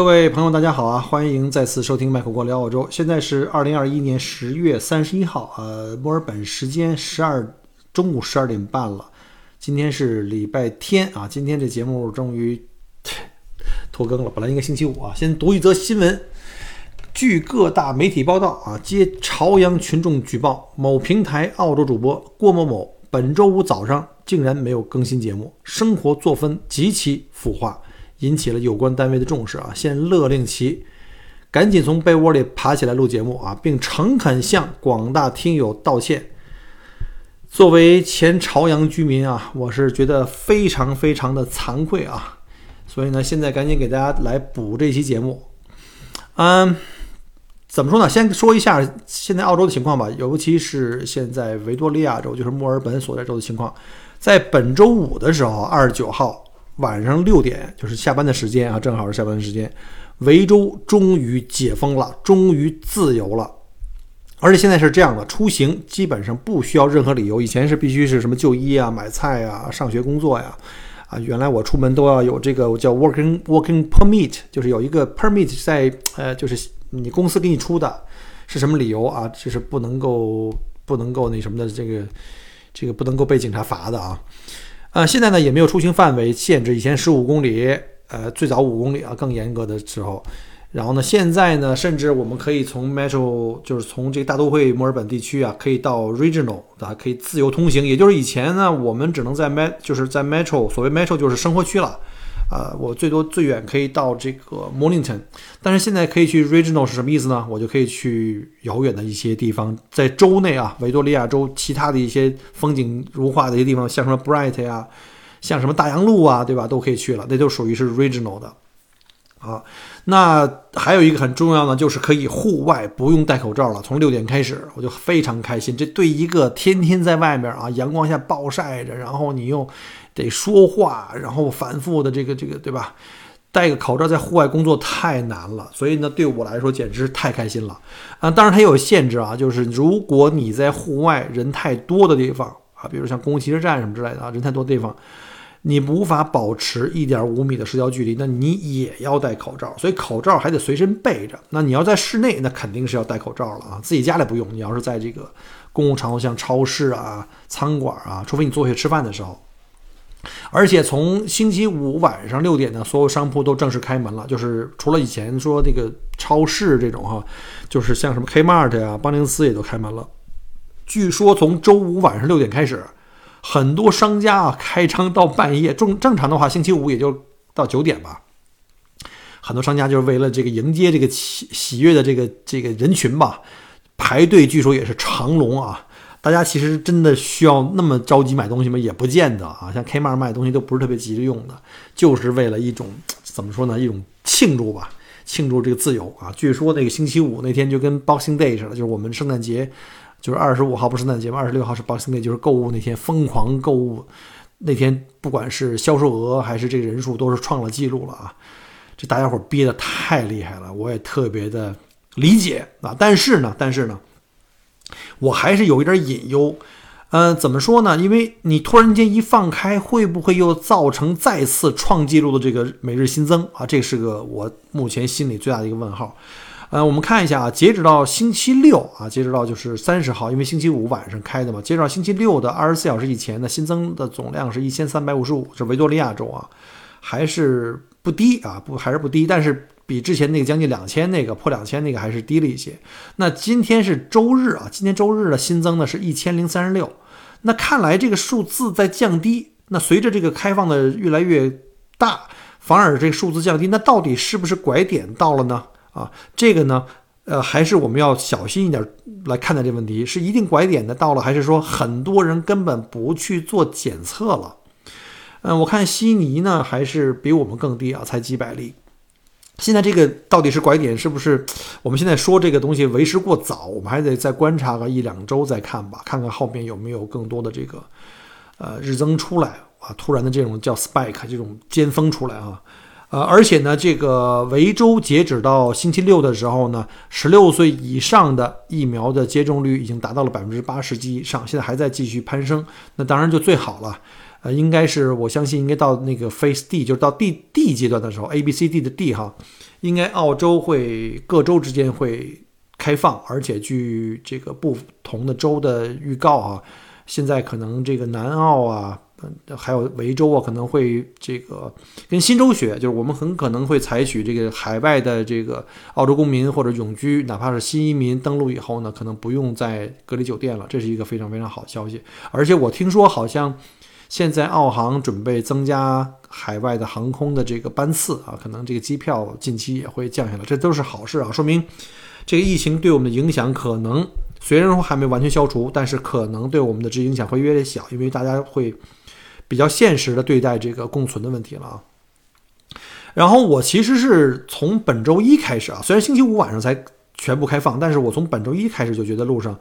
各位朋友，大家好啊！欢迎再次收听麦克国聊澳洲。现在是二零二一年十月三十一号，呃，墨尔本时间十二中午十二点半了。今天是礼拜天啊，今天这节目终于 拖更了。本来应该星期五啊。先读一则新闻：据各大媒体报道啊，接朝阳群众举报，某平台澳洲主播郭某某本周五早上竟然没有更新节目，生活作风极其腐化。引起了有关单位的重视啊，现勒令其赶紧从被窝里爬起来录节目啊，并诚恳向广大听友道歉。作为前朝阳居民啊，我是觉得非常非常的惭愧啊，所以呢，现在赶紧给大家来补这期节目。嗯，怎么说呢？先说一下现在澳洲的情况吧，尤其是现在维多利亚州，就是墨尔本所在州的情况，在本周五的时候，二十九号。晚上六点就是下班的时间啊，正好是下班的时间。维州终于解封了，终于自由了。而且现在是这样的，出行基本上不需要任何理由。以前是必须是什么就医啊、买菜啊、上学工作呀，啊，原来我出门都要有这个叫 working working permit，就是有一个 permit 在呃，就是你公司给你出的，是什么理由啊？就是不能够不能够那什么的，这个这个不能够被警察罚的啊。呃，现在呢也没有出行范围限制，以前十五公里，呃，最早五公里啊，更严格的时候。然后呢，现在呢，甚至我们可以从 Metro，就是从这个大都会墨尔本地区啊，可以到 Regional 啊，可以自由通行。也就是以前呢，我们只能在 Met，就是在 Metro，所谓 Metro 就是生活区了。啊，我最多最远可以到这个 Mornington，但是现在可以去 Regional 是什么意思呢？我就可以去遥远的一些地方，在州内啊，维多利亚州其他的一些风景如画的一些地方，像什么 Bright 呀，像什么大洋路啊，对吧？都可以去了，那就属于是 Regional 的。啊，那还有一个很重要的就是可以户外不用戴口罩了，从六点开始，我就非常开心。这对一个天天在外面啊，阳光下暴晒着，然后你又。得说话，然后反复的这个这个，对吧？戴个口罩在户外工作太难了，所以呢，对我来说简直是太开心了啊！当然它有限制啊，就是如果你在户外人太多的地方啊，比如像公共汽车站什么之类的啊，人太多的地方，你无法保持一点五米的社交距离，那你也要戴口罩，所以口罩还得随身备着。那你要在室内，那肯定是要戴口罩了啊！自己家里不用，你要是在这个公共场所，像超市啊、餐馆啊，除非你坐下吃饭的时候。而且从星期五晚上六点呢，所有商铺都正式开门了。就是除了以前说那个超市这种哈，就是像什么 Kmart 呀、邦宁斯也都开门了。据说从周五晚上六点开始，很多商家啊开张到半夜。正正常的话，星期五也就到九点吧。很多商家就是为了这个迎接这个喜喜悦的这个这个人群吧，排队据说也是长龙啊。大家其实真的需要那么着急买东西吗？也不见得啊。像 Kmart 卖东西都不是特别急着用的，就是为了一种怎么说呢？一种庆祝吧，庆祝这个自由啊。据说那个星期五那天就跟 Boxing Day 似的，就是我们圣诞节，就是二十五号不是圣诞节吗？二十六号是 Boxing Day，就是购物那天疯狂购物那天，不管是销售额还是这个人数，都是创了记录了啊。这大家伙憋得太厉害了，我也特别的理解啊。但是呢，但是呢。我还是有一点隐忧，呃，怎么说呢？因为你突然间一放开，会不会又造成再次创纪录的这个每日新增啊？这是个我目前心里最大的一个问号。呃，我们看一下啊，截止到星期六啊，截止到就是三十号，因为星期五晚上开的嘛，截止到星期六的二十四小时以前呢，新增的总量是一千三百五十五，是维多利亚州啊，还是不低啊，不还是不低，但是。比之前那个将近两千那个破两千那个还是低了一些。那今天是周日啊，今天周日的新增呢是一千零三十六。那看来这个数字在降低。那随着这个开放的越来越大，反而这个数字降低，那到底是不是拐点到了呢？啊，这个呢，呃，还是我们要小心一点来看待这个问题，是一定拐点的到了，还是说很多人根本不去做检测了？嗯，我看悉尼呢还是比我们更低啊，才几百例。现在这个到底是拐点，是不是？我们现在说这个东西为时过早，我们还得再观察个一两周再看吧，看看后面有没有更多的这个呃日增出来啊，突然的这种叫 spike 这种尖峰出来啊，呃，而且呢，这个维州截止到星期六的时候呢，十六岁以上的疫苗的接种率已经达到了百分之八十及以上，现在还在继续攀升，那当然就最好了。呃，应该是我相信应该到那个 Phase D，就是到 D D 阶段的时候，A B C D 的 D 哈，应该澳洲会各州之间会开放，而且据这个不同的州的预告啊，现在可能这个南澳啊。还有维州啊，可能会这个跟新州学，就是我们很可能会采取这个海外的这个澳洲公民或者永居，哪怕是新移民登陆以后呢，可能不用在隔离酒店了，这是一个非常非常好的消息。而且我听说好像现在澳航准备增加海外的航空的这个班次啊，可能这个机票近期也会降下来，这都是好事啊，说明这个疫情对我们的影响可能虽然说还没完全消除，但是可能对我们的这影响会越来越小，因为大家会。比较现实的对待这个共存的问题了啊。然后我其实是从本周一开始啊，虽然星期五晚上才全部开放，但是我从本周一开始就觉得路上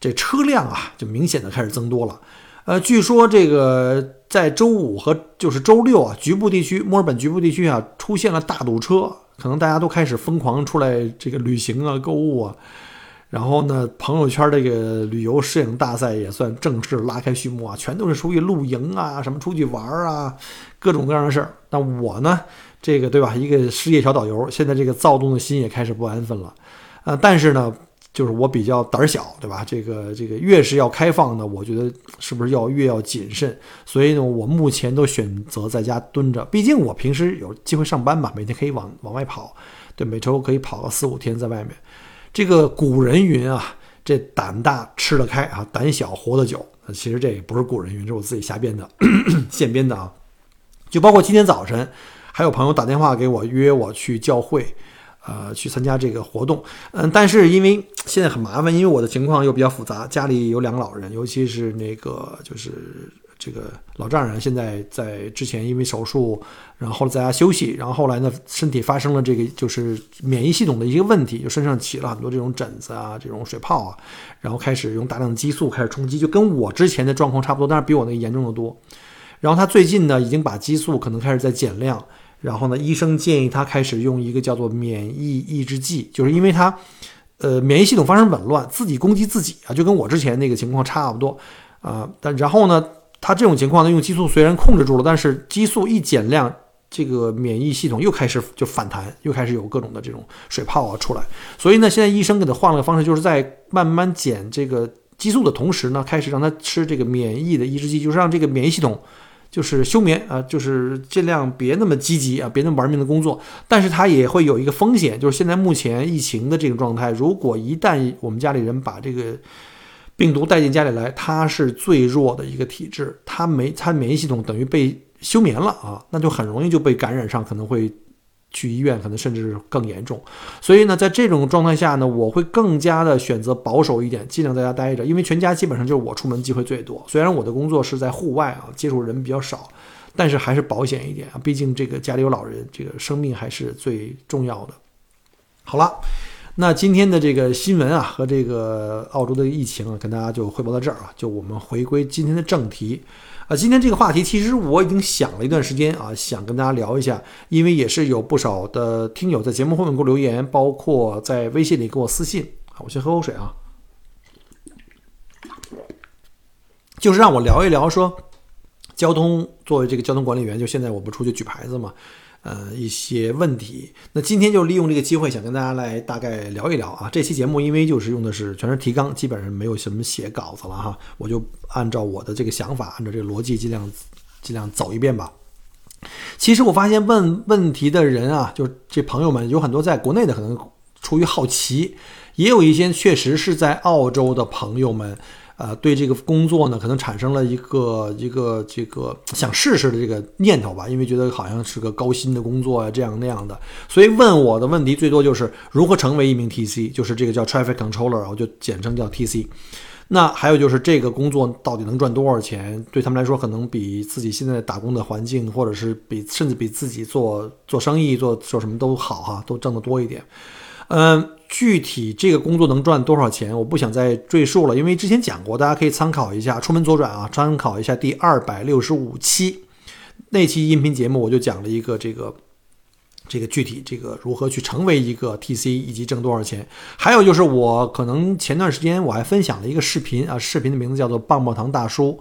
这车辆啊就明显的开始增多了。呃，据说这个在周五和就是周六啊，局部地区墨尔本局部地区啊出现了大堵车，可能大家都开始疯狂出来这个旅行啊、购物啊。然后呢，朋友圈这个旅游摄影大赛也算正式拉开序幕啊，全都是出去露营啊，什么出去玩啊，各种各样的事儿。那我呢，这个对吧，一个失业小导游，现在这个躁动的心也开始不安分了。呃，但是呢，就是我比较胆小，对吧？这个这个越是要开放呢，我觉得是不是要越要谨慎？所以呢，我目前都选择在家蹲着，毕竟我平时有机会上班嘛，每天可以往往外跑，对，每周可以跑个四五天在外面。这个古人云啊，这胆大吃得开啊，胆小活得久。其实这也不是古人云，这是我自己瞎编的、现编的啊。就包括今天早晨，还有朋友打电话给我约我去教会，呃，去参加这个活动。嗯，但是因为现在很麻烦，因为我的情况又比较复杂，家里有两个老人，尤其是那个就是。这个老丈人现在在之前因为手术，然后在家休息，然后后来呢身体发生了这个就是免疫系统的一个问题，就身上起了很多这种疹子啊，这种水泡啊，然后开始用大量的激素开始冲击，就跟我之前的状况差不多，但是比我那个严重的多。然后他最近呢已经把激素可能开始在减量，然后呢医生建议他开始用一个叫做免疫抑制剂，就是因为他呃免疫系统发生紊乱，自己攻击自己啊，就跟我之前那个情况差不多啊，但然后呢。他这种情况呢，用激素虽然控制住了，但是激素一减量，这个免疫系统又开始就反弹，又开始有各种的这种水泡啊出来。所以呢，现在医生给他换了个方式，就是在慢慢减这个激素的同时呢，开始让他吃这个免疫的抑制剂，就是让这个免疫系统就是休眠啊，就是尽量别那么积极啊，别那么玩命的工作。但是它也会有一个风险，就是现在目前疫情的这个状态，如果一旦我们家里人把这个。病毒带进家里来，它是最弱的一个体质，它没它免疫系统等于被休眠了啊，那就很容易就被感染上，可能会去医院，可能甚至更严重。所以呢，在这种状态下呢，我会更加的选择保守一点，尽量在家待着，因为全家基本上就是我出门机会最多。虽然我的工作是在户外啊，接触人比较少，但是还是保险一点啊，毕竟这个家里有老人，这个生命还是最重要的。好了。那今天的这个新闻啊，和这个澳洲的疫情啊，跟大家就汇报到这儿啊。就我们回归今天的正题啊，今天这个话题其实我已经想了一段时间啊，想跟大家聊一下，因为也是有不少的听友在节目后面给我留言，包括在微信里给我私信啊。我先喝口水啊，就是让我聊一聊说，交通作为这个交通管理员，就现在我不出去举牌子嘛。呃，一些问题，那今天就利用这个机会，想跟大家来大概聊一聊啊。这期节目因为就是用的是全是提纲，基本上没有什么写稿子了哈，我就按照我的这个想法，按照这个逻辑，尽量尽量走一遍吧。其实我发现问问题的人啊，就这朋友们有很多在国内的，可能出于好奇，也有一些确实是在澳洲的朋友们。呃，对这个工作呢，可能产生了一个一个这个想试试的这个念头吧，因为觉得好像是个高薪的工作啊，这样那样的，所以问我的问题最多就是如何成为一名 TC，就是这个叫 Traffic Controller，我就简称叫 TC。那还有就是这个工作到底能赚多少钱？对他们来说，可能比自己现在打工的环境，或者是比甚至比自己做做生意做做什么都好哈，都挣得多一点。嗯。具体这个工作能赚多少钱，我不想再赘述了，因为之前讲过，大家可以参考一下。出门左转啊，参考一下第二百六十五期那期音频节目，我就讲了一个这个这个具体这个如何去成为一个 TC 以及挣多少钱。还有就是我可能前段时间我还分享了一个视频啊，视频的名字叫做“棒棒糖大叔”。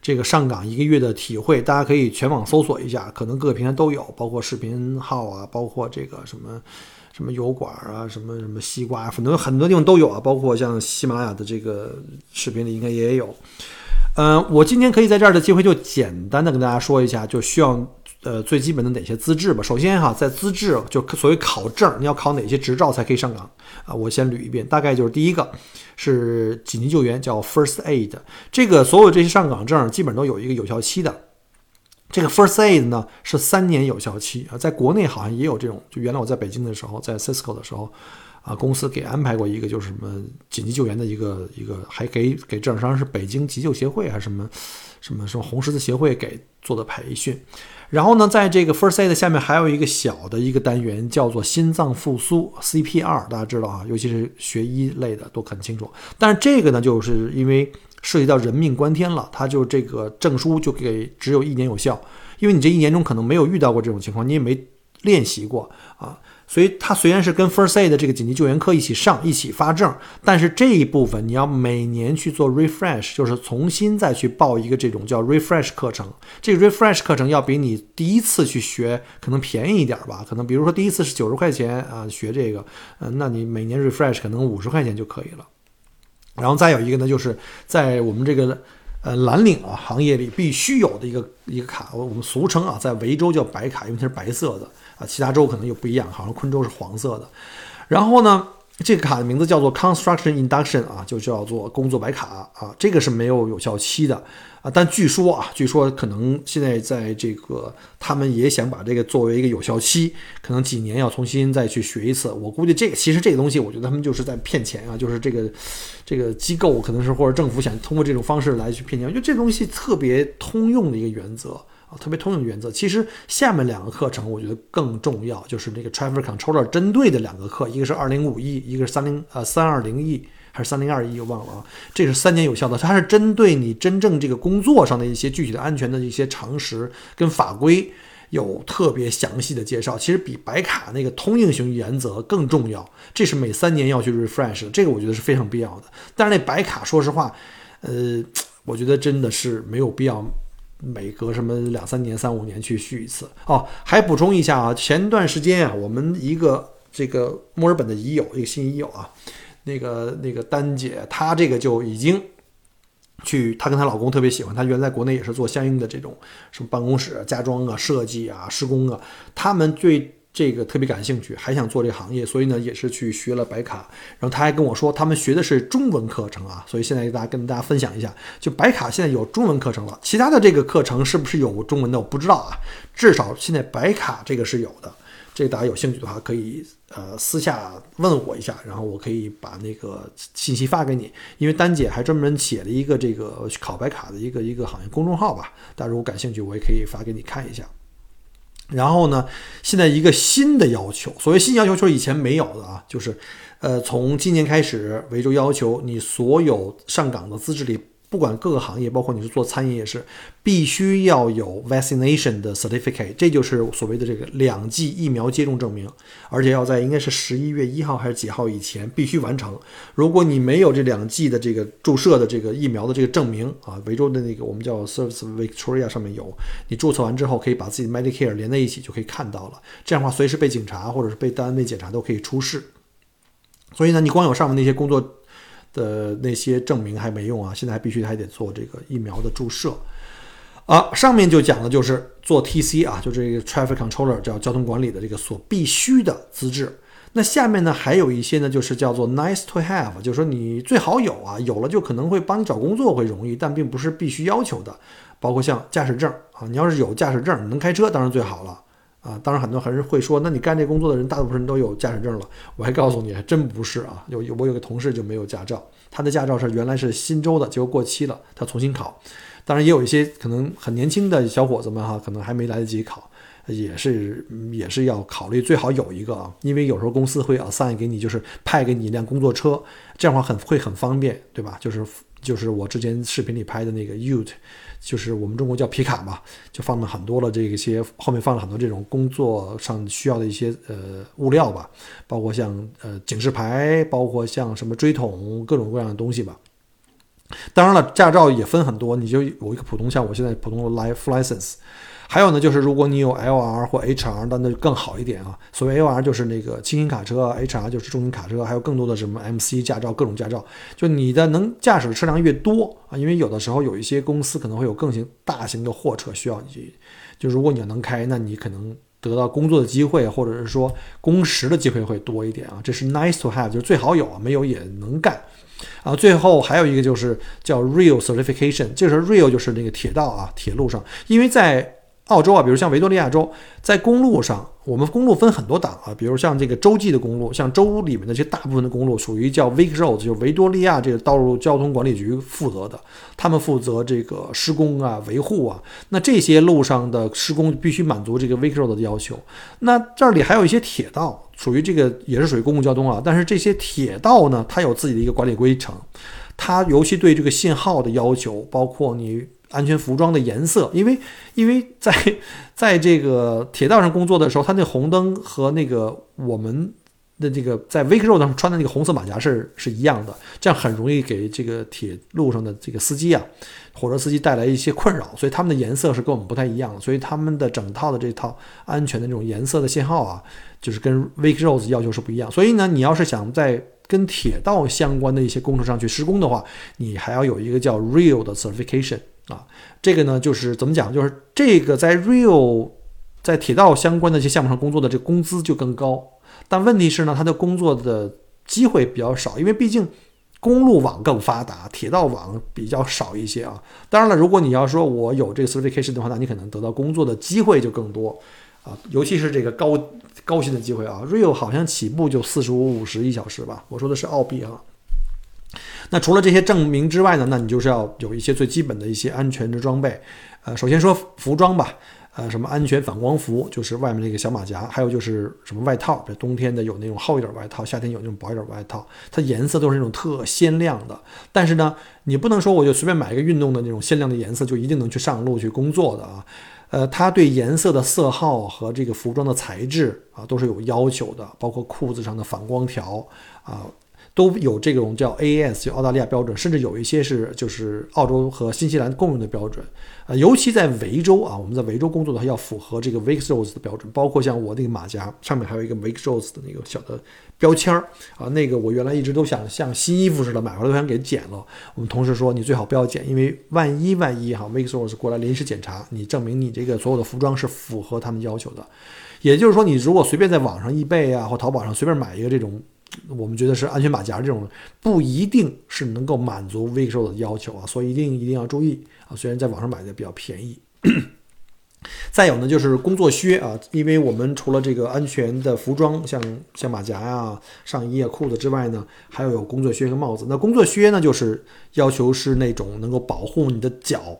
这个上岗一个月的体会，大家可以全网搜索一下，可能各个平台都有，包括视频号啊，包括这个什么什么油管啊，什么什么西瓜，很多很多地方都有啊，包括像喜马拉雅的这个视频里应该也有。嗯，我今天可以在这儿的机会就简单的跟大家说一下，就需要呃最基本的哪些资质吧。首先哈，在资质就所谓考证，你要考哪些执照才可以上岗啊？我先捋一遍，大概就是第一个是紧急救援，叫 First Aid，这个所有这些上岗证基本都有一个有效期的。这个 First Aid 呢是三年有效期啊，在国内好像也有这种，就原来我在北京的时候，在 Cisco 的时候。啊，公司给安排过一个，就是什么紧急救援的一个一个，还给给证商是北京急救协会还是什么什么什么红十字协会给做的培训。然后呢，在这个 First Aid 下面还有一个小的一个单元，叫做心脏复苏 CPR，大家知道啊，尤其是学医类的都很清楚。但是这个呢，就是因为涉及到人命关天了，它就这个证书就给只有一年有效，因为你这一年中可能没有遇到过这种情况，你也没练习过啊。所以它虽然是跟 First Aid 的这个紧急救援课一起上、一起发证，但是这一部分你要每年去做 refresh，就是重新再去报一个这种叫 refresh 课程。这个 refresh 课程要比你第一次去学可能便宜一点吧？可能比如说第一次是九十块钱啊，学这个，嗯，那你每年 refresh 可能五十块钱就可以了。然后再有一个呢，就是在我们这个呃蓝领啊行业里必须有的一个一个卡，我们俗称啊，在维州叫白卡，因为它是白色的啊。其他州可能又不一样，好像昆州是黄色的。然后呢，这个卡的名字叫做 Construction Induction 啊，就叫做工作白卡啊。这个是没有有效期的啊，但据说啊，据说可能现在在这个他们也想把这个作为一个有效期，可能几年要重新再去学一次。我估计这个其实这个东西，我觉得他们就是在骗钱啊，就是这个这个机构可能是或者政府想通过这种方式来去骗钱。我觉得这东西特别通用的一个原则。特别通用原则，其实下面两个课程我觉得更重要，就是那个 Traffic Controller 针对的两个课，一个是二零五 E，，一个是三零呃三二零 E 还是三零二 E，，我忘了啊。这是三年有效的，它是针对你真正这个工作上的一些具体的安全的一些常识跟法规有特别详细的介绍。其实比白卡那个通用型原则更重要，这是每三年要去 refresh，这个我觉得是非常必要的。但是那白卡，说实话，呃，我觉得真的是没有必要。每隔什么两三年、三五年去续一次哦。还补充一下啊，前段时间啊，我们一个这个墨尔本的已友，一个新已友啊，那个那个丹姐，她这个就已经去，她跟她老公特别喜欢，她原来国内也是做相应的这种什么办公室家装啊、设计啊、施工啊，他们对。这个特别感兴趣，还想做这个行业，所以呢也是去学了白卡。然后他还跟我说，他们学的是中文课程啊，所以现在给大家跟大家分享一下，就白卡现在有中文课程了。其他的这个课程是不是有中文的，我不知道啊。至少现在白卡这个是有的。这个大家有兴趣的话，可以呃私下问我一下，然后我可以把那个信息发给你。因为丹姐还专门写了一个这个考白卡的一个一个行业公众号吧，大家如果感兴趣，我也可以发给你看一下。然后呢，现在一个新的要求，所谓新要求就是以前没有的啊，就是，呃，从今年开始，维州要求你所有上岗的资质里。不管各个行业，包括你是做餐饮也是，必须要有 vaccination 的 certificate，这就是所谓的这个两剂疫苗接种证明，而且要在应该是十一月一号还是几号以前必须完成。如果你没有这两剂的这个注射的这个疫苗的这个证明啊，维州的那个我们叫 Service Victoria 上面有，你注册完之后可以把自己的 Medicare 连在一起就可以看到了。这样的话，随时被警察或者是被单位检查都可以出示。所以呢，你光有上面那些工作。的那些证明还没用啊，现在还必须还得做这个疫苗的注射啊。上面就讲的就是做 TC 啊，就这个 Traffic Controller 叫交通管理的这个所必须的资质。那下面呢还有一些呢，就是叫做 Nice to have，就是说你最好有啊，有了就可能会帮你找工作会容易，但并不是必须要求的。包括像驾驶证啊，你要是有驾驶证，能开车当然最好了。啊，当然很多还是会说，那你干这工作的人，大部分人都有驾驶证了。我还告诉你，还真不是啊。有有我有个同事就没有驾照，他的驾照是原来是新州的，结果过期了，他重新考。当然也有一些可能很年轻的小伙子们哈，可能还没来得及考，也是也是要考虑最好有一个啊，因为有时候公司会 assign 给你，就是派给你一辆工作车，这样的话很会很方便，对吧？就是就是我之前视频里拍的那个 Ute。就是我们中国叫皮卡嘛，就放了很多的这些，后面放了很多这种工作上需要的一些呃物料吧，包括像呃警示牌，包括像什么锥桶，各种各样的东西吧。当然了，驾照也分很多，你就有一个普通，像我现在普通的 life license。还有呢，就是如果你有 LR 或 HR，那那就更好一点啊。所谓 LR 就是那个轻型卡车，HR 就是重型卡车，还有更多的什么 MC 驾照，各种驾照。就你的能驾驶的车辆越多啊，因为有的时候有一些公司可能会有更型大型的货车需要你，就如果你要能开，那你可能得到工作的机会，或者是说工时的机会会多一点啊。这是 nice to have，就是最好有啊，没有也能干。啊，最后还有一个就是叫 Real Certification，就是 Real 就是那个铁道啊，铁路上，因为在澳洲啊，比如像维多利亚州，在公路上，我们公路分很多档啊，比如像这个州际的公路，像州里面的这大部分的公路属于叫 Vic Roads，就是维多利亚这个道路交通管理局负责的，他们负责这个施工啊、维护啊。那这些路上的施工必须满足这个 Vic Road 的要求。那这里还有一些铁道，属于这个也是属于公共交通啊，但是这些铁道呢，它有自己的一个管理规程，它尤其对这个信号的要求，包括你。安全服装的颜色，因为因为在在这个铁道上工作的时候，它那红灯和那个我们的这个在 Vic Road 上穿的那个红色马甲是是一样的，这样很容易给这个铁路上的这个司机啊，火车司机带来一些困扰，所以他们的颜色是跟我们不太一样的，所以他们的整套的这套安全的这种颜色的信号啊，就是跟 Vic Road 要求是不一样。所以呢，你要是想在跟铁道相关的一些工程上去施工的话，你还要有一个叫 Real 的 Certification。啊，这个呢，就是怎么讲？就是这个在 Real 在铁道相关的一些项目上工作的，这工资就更高。但问题是呢，他的工作的机会比较少，因为毕竟公路网更发达，铁道网比较少一些啊。当然了，如果你要说我有这个 certification 的话，那你可能得到工作的机会就更多啊，尤其是这个高高薪的机会啊。Real 好像起步就四十五五十一小时吧，我说的是澳币啊。那除了这些证明之外呢？那你就是要有一些最基本的一些安全的装备。呃，首先说服装吧，呃，什么安全反光服，就是外面那个小马甲，还有就是什么外套，比如冬天的有那种厚一点外套，夏天有那种薄一点外套，它颜色都是那种特鲜亮的。但是呢，你不能说我就随便买一个运动的那种鲜亮的颜色就一定能去上路去工作的啊。呃，它对颜色的色号和这个服装的材质啊都是有要求的，包括裤子上的反光条啊。都有这种叫 AAS，就澳大利亚标准，甚至有一些是就是澳洲和新西兰共用的标准。呃，尤其在维州啊，我们在维州工作的话，要符合这个 v i x r o s 的标准，包括像我那个马甲上面还有一个 v i x r o s 的那个小的标签儿啊，那个我原来一直都想像新衣服似的买回来都想给剪了。我们同事说你最好不要剪，因为万一万一哈 v i x r o s 过来临时检查，你证明你这个所有的服装是符合他们要求的。也就是说，你如果随便在网上易贝啊或淘宝上随便买一个这种。我们觉得是安全马甲这种不一定是能够满足 v i x o 的要求啊，所以一定一定要注意啊。虽然在网上买的比较便宜。再有呢，就是工作靴啊，因为我们除了这个安全的服装，像像马甲呀、上衣啊、裤子之外呢，还要有工作靴和帽子。那工作靴呢，就是要求是那种能够保护你的脚，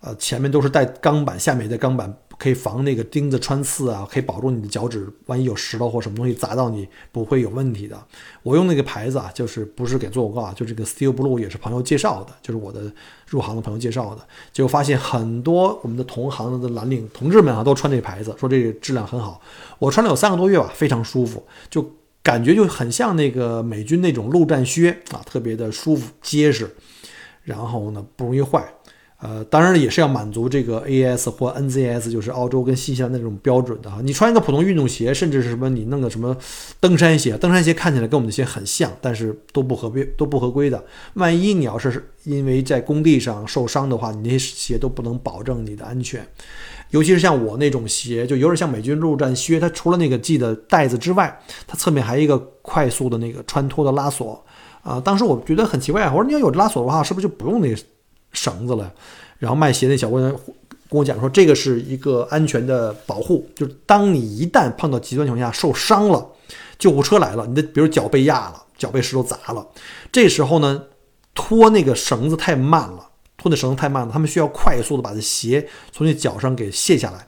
呃，前面都是带钢板，下面也带钢板。可以防那个钉子穿刺啊，可以保住你的脚趾，万一有石头或什么东西砸到你，不会有问题的。我用那个牌子啊，就是不是给做广告啊，就这个 Steel Blue 也是朋友介绍的，就是我的入行的朋友介绍的。结果发现很多我们的同行的蓝领同志们啊，都穿这个牌子，说这个质量很好。我穿了有三个多月吧，非常舒服，就感觉就很像那个美军那种陆战靴啊，特别的舒服结实，然后呢不容易坏。呃，当然也是要满足这个 AS 或 NZS，就是澳洲跟新西兰的那种标准的哈。你穿一个普通运动鞋，甚至是什么，你弄个什么登山鞋，登山鞋看起来跟我们的鞋很像，但是都不合规，都不合规的。万一你要是因为在工地上受伤的话，你那些鞋都不能保证你的安全。尤其是像我那种鞋，就有点像美军陆战靴，它除了那个系的带子之外，它侧面还有一个快速的那个穿脱的拉锁啊。当时我觉得很奇怪，我说你要有拉锁的话，是不是就不用那？绳子了，然后卖鞋那小姑娘跟我讲说，这个是一个安全的保护，就是当你一旦碰到极端情况下受伤了，救护车来了，你的比如脚被压了，脚被石头砸了，这时候呢，脱那个绳子太慢了，脱那绳子太慢了，他们需要快速的把这鞋从你脚上给卸下来。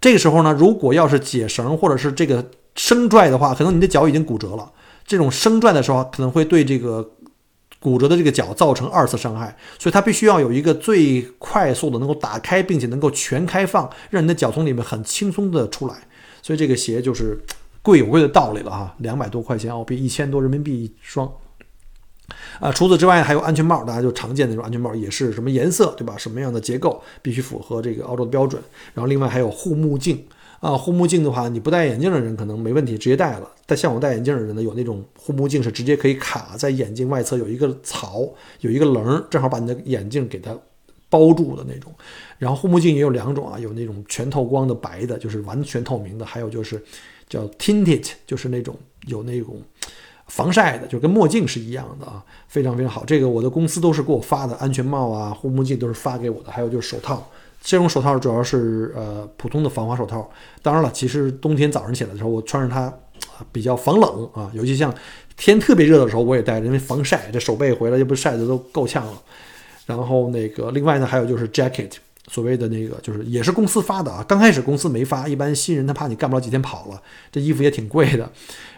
这个时候呢，如果要是解绳或者是这个生拽的话，可能你的脚已经骨折了。这种生拽的时候，可能会对这个。骨折的这个脚造成二次伤害，所以它必须要有一个最快速的能够打开，并且能够全开放，让你的脚从里面很轻松的出来。所以这个鞋就是贵有贵的道理了哈，两百多块钱澳币，一千多人民币一双。啊，除此之外还有安全帽，大家就常见的那种安全帽，也是什么颜色，对吧？什么样的结构必须符合这个澳洲的标准。然后另外还有护目镜啊，护目镜的话，你不戴眼镜的人可能没问题，直接戴了。但像我戴眼镜的人呢，有那种护目镜是直接可以卡在眼睛外侧，有一个槽，有一个棱，正好把你的眼镜给它包住的那种。然后护目镜也有两种啊，有那种全透光的白的，就是完全透明的，还有就是叫 tinted，就是那种有那种。防晒的就跟墨镜是一样的啊，非常非常好。这个我的公司都是给我发的，安全帽啊、护目镜都是发给我的。还有就是手套，这种手套主要是呃普通的防滑手套。当然了，其实冬天早上起来的时候，我穿着它比较防冷啊，尤其像天特别热的时候，我也戴着，因为防晒。这手背回来就不晒的都够呛了。然后那个另外呢，还有就是 jacket，所谓的那个就是也是公司发的啊。刚开始公司没发，一般新人他怕你干不了几天跑了，这衣服也挺贵的。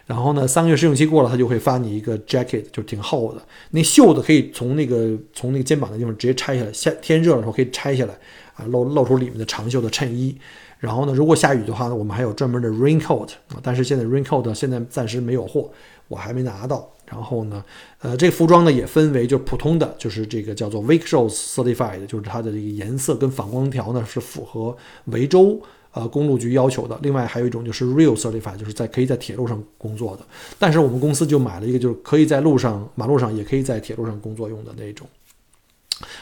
然后呢，三个月试用期过了，他就会发你一个 jacket，就挺厚的。那袖子可以从那个从那个肩膀的地方直接拆下来，夏天热的时候可以拆下来啊，露露出里面的长袖的衬衣。然后呢，如果下雨的话呢，我们还有专门的 raincoat 啊，但是现在 raincoat 现在暂时没有货，我还没拿到。然后呢，呃，这服装呢也分为就普通的，就是这个叫做 Vicros certified，就是它的这个颜色跟反光条呢是符合维州。呃，公路局要求的。另外还有一种就是 Real Certified，就是在可以在铁路上工作的。但是我们公司就买了一个，就是可以在路上、马路上，也可以在铁路上工作用的那种。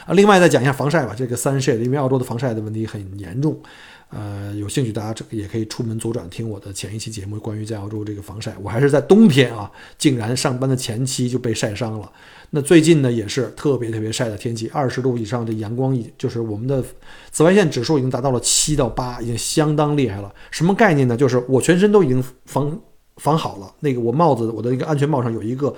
啊，另外再讲一下防晒吧。这个三 shade，因为澳洲的防晒的问题很严重。呃，有兴趣大家这个也可以出门左转听我的前一期节目，关于在澳洲这个防晒。我还是在冬天啊，竟然上班的前期就被晒伤了。那最近呢，也是特别特别晒的天气，二十度以上的阳光，已就是我们的紫外线指数已经达到了七到八，已经相当厉害了。什么概念呢？就是我全身都已经防防好了，那个我帽子，我的一个安全帽上有一个。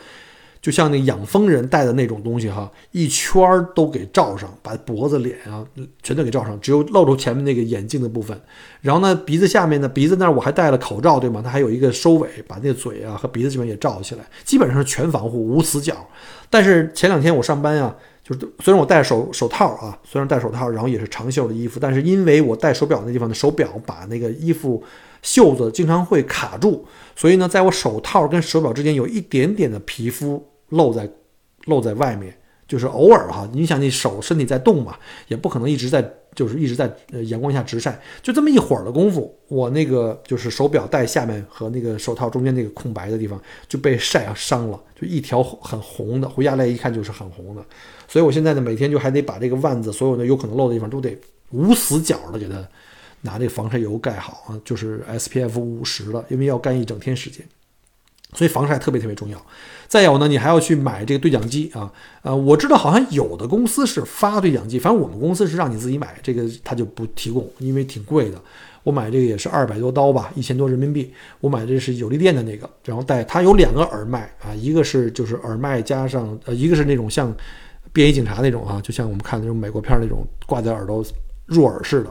就像那养蜂人戴的那种东西哈，一圈儿都给罩上，把脖子、脸啊全都给罩上，只有露出前面那个眼镜的部分。然后呢，鼻子下面呢，鼻子那儿我还戴了口罩，对吗？它还有一个收尾，把那嘴啊和鼻子这边也罩起来，基本上是全防护，无死角。但是前两天我上班啊，就是虽然我戴手手套啊，虽然戴手套，然后也是长袖的衣服，但是因为我戴手表那地方的手表把那个衣服袖子经常会卡住，所以呢，在我手套跟手表之间有一点点的皮肤。露在露在外面，就是偶尔哈，你想你手身体在动嘛，也不可能一直在就是一直在呃阳光下直晒，就这么一会儿的功夫，我那个就是手表带下面和那个手套中间那个空白的地方就被晒伤了，就一条很红的，回家来一看就是很红的，所以我现在呢每天就还得把这个腕子所有的有可能露的地方都得无死角的给它拿这个防晒油盖好啊，就是 SPF 五十了，因为要干一整天时间。所以防晒特别特别重要。再有呢，你还要去买这个对讲机啊。呃，我知道好像有的公司是发对讲机，反正我们公司是让你自己买，这个他就不提供，因为挺贵的。我买这个也是二百多刀吧，一千多人民币。我买这是有利店的那个，然后带它有两个耳麦啊，一个是就是耳麦加上呃，一个是那种像便衣警察那种啊，就像我们看那种美国片那种挂在耳朵入耳式的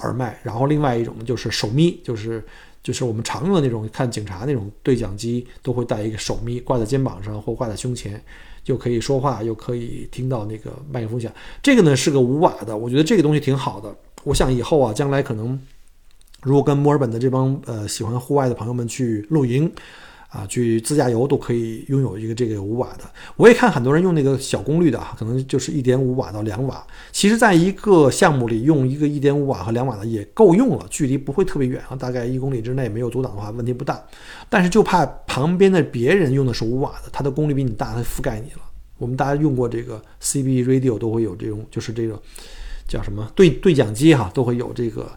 耳麦，然后另外一种就是手咪，就是。就是我们常用的那种，看警察那种对讲机，都会带一个手咪挂在肩膀上或挂在胸前，又可以说话，又可以听到那个麦克风响。这个呢是个五瓦的，我觉得这个东西挺好的。我想以后啊，将来可能如果跟墨尔本的这帮呃喜欢户外的朋友们去露营。啊，去自驾游都可以拥有一个这个五瓦的。我也看很多人用那个小功率的啊，可能就是一点五瓦到两瓦。其实，在一个项目里用一个一点五瓦和两瓦的也够用了，距离不会特别远啊，大概一公里之内没有阻挡的话，问题不大。但是就怕旁边的别人用的是五瓦的，它的功率比你大，它覆盖你了。我们大家用过这个 CB Radio 都会有这种，就是这个叫什么对对讲机哈，都会有这个。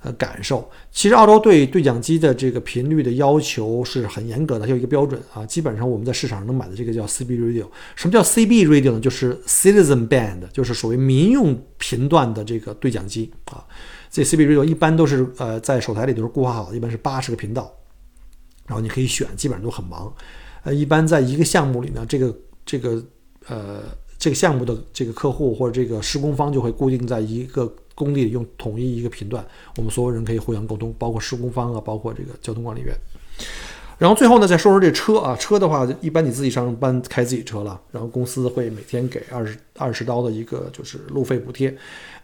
呃，感受其实澳洲对对讲机的这个频率的要求是很严格的，有一个标准啊。基本上我们在市场上能买的这个叫 CB Radio。什么叫 CB Radio 呢？就是 Citizen Band，就是属于民用频段的这个对讲机啊。这 CB Radio 一般都是呃在手台里都是固化好的，一般是八十个频道，然后你可以选，基本上都很忙。呃，一般在一个项目里呢，这个这个呃这个项目的这个客户或者这个施工方就会固定在一个。工地用统一一个频段，我们所有人可以互相沟通，包括施工方啊，包括这个交通管理员。然后最后呢，再说说这车啊，车的话，一般你自己上班开自己车了，然后公司会每天给二十二十刀的一个就是路费补贴，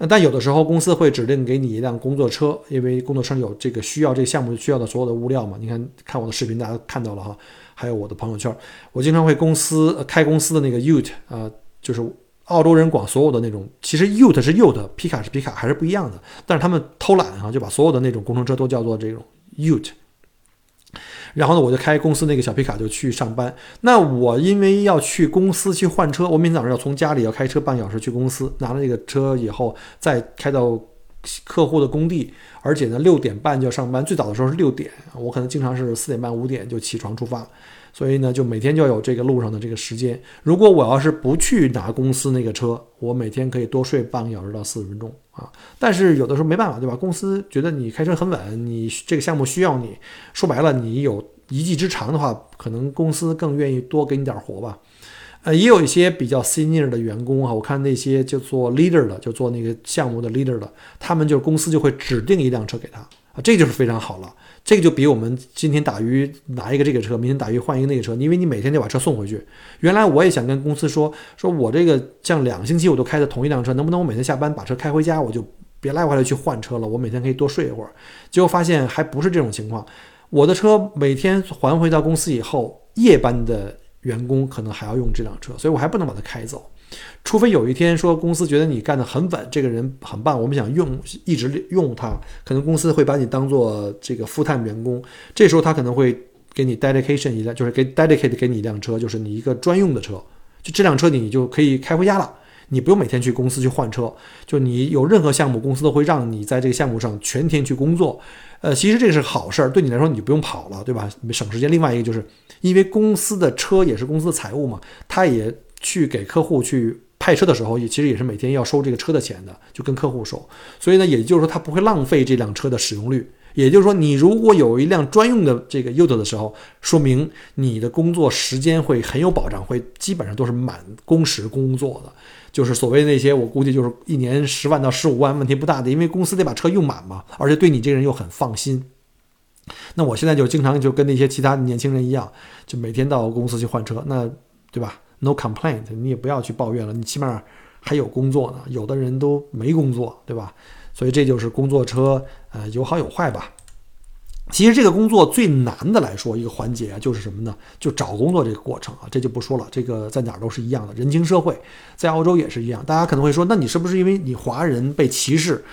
但有的时候公司会指定给你一辆工作车，因为工作车有这个需要这个项目需要的所有的物料嘛。你看看我的视频，大家看到了哈，还有我的朋友圈，我经常会公司开公司的那个 Ute 啊，就是澳洲人管所有的那种，其实 Ute 是 Ute，皮卡是皮卡，还是不一样的，但是他们偷懒啊，就把所有的那种工程车都叫做这种 Ute。然后呢，我就开公司那个小皮卡就去上班。那我因为要去公司去换车，我明天早上要从家里要开车半小时去公司，拿了这个车以后再开到客户的工地，而且呢六点半就要上班，最早的时候是六点，我可能经常是四点半五点就起床出发，所以呢就每天就要有这个路上的这个时间。如果我要是不去拿公司那个车，我每天可以多睡半个小时到四十分钟啊。但是有的时候没办法，对吧？公司觉得你开车很稳，你这个项目需要你，说白了你有。一技之长的话，可能公司更愿意多给你点活吧。呃，也有一些比较 senior 的员工啊，我看那些就做 leader 的，就做那个项目的 leader 的，他们就公司就会指定一辆车给他啊，这就是非常好了。这个就比我们今天打鱼拿一个这个车，明天打鱼换一个那个车，因为你每天得把车送回去。原来我也想跟公司说，说我这个像两个星期我都开的同一辆车，能不能我每天下班把车开回家，我就别来回来去换车了，我每天可以多睡一会儿。结果发现还不是这种情况。我的车每天还回到公司以后，夜班的员工可能还要用这辆车，所以我还不能把它开走，除非有一天说公司觉得你干得很稳，这个人很棒，我们想用一直用他，可能公司会把你当做这个 full time 员工，这时候他可能会给你 dedication 一辆，就是给 dedicate 给你一辆车，就是你一个专用的车，就这辆车你就可以开回家了。你不用每天去公司去换车，就你有任何项目，公司都会让你在这个项目上全天去工作。呃，其实这是好事儿，对你来说你就不用跑了，对吧？省时间。另外一个就是，因为公司的车也是公司的财务嘛，他也去给客户去派车的时候，也其实也是每天要收这个车的钱的，就跟客户收。所以呢，也就是说他不会浪费这辆车的使用率。也就是说，你如果有一辆专用的这个 Ute 的时候，说明你的工作时间会很有保障，会基本上都是满工时工作的。就是所谓那些，我估计就是一年十万到十五万问题不大的，因为公司得把车用满嘛，而且对你这个人又很放心。那我现在就经常就跟那些其他年轻人一样，就每天到公司去换车，那对吧？No complaint，你也不要去抱怨了，你起码还有工作呢。有的人都没工作，对吧？所以这就是工作车，呃，有好有坏吧。其实这个工作最难的来说，一个环节啊，就是什么呢？就找工作这个过程啊，这就不说了。这个在哪儿都是一样的，人情社会，在澳洲也是一样。大家可能会说，那你是不是因为你华人被歧视？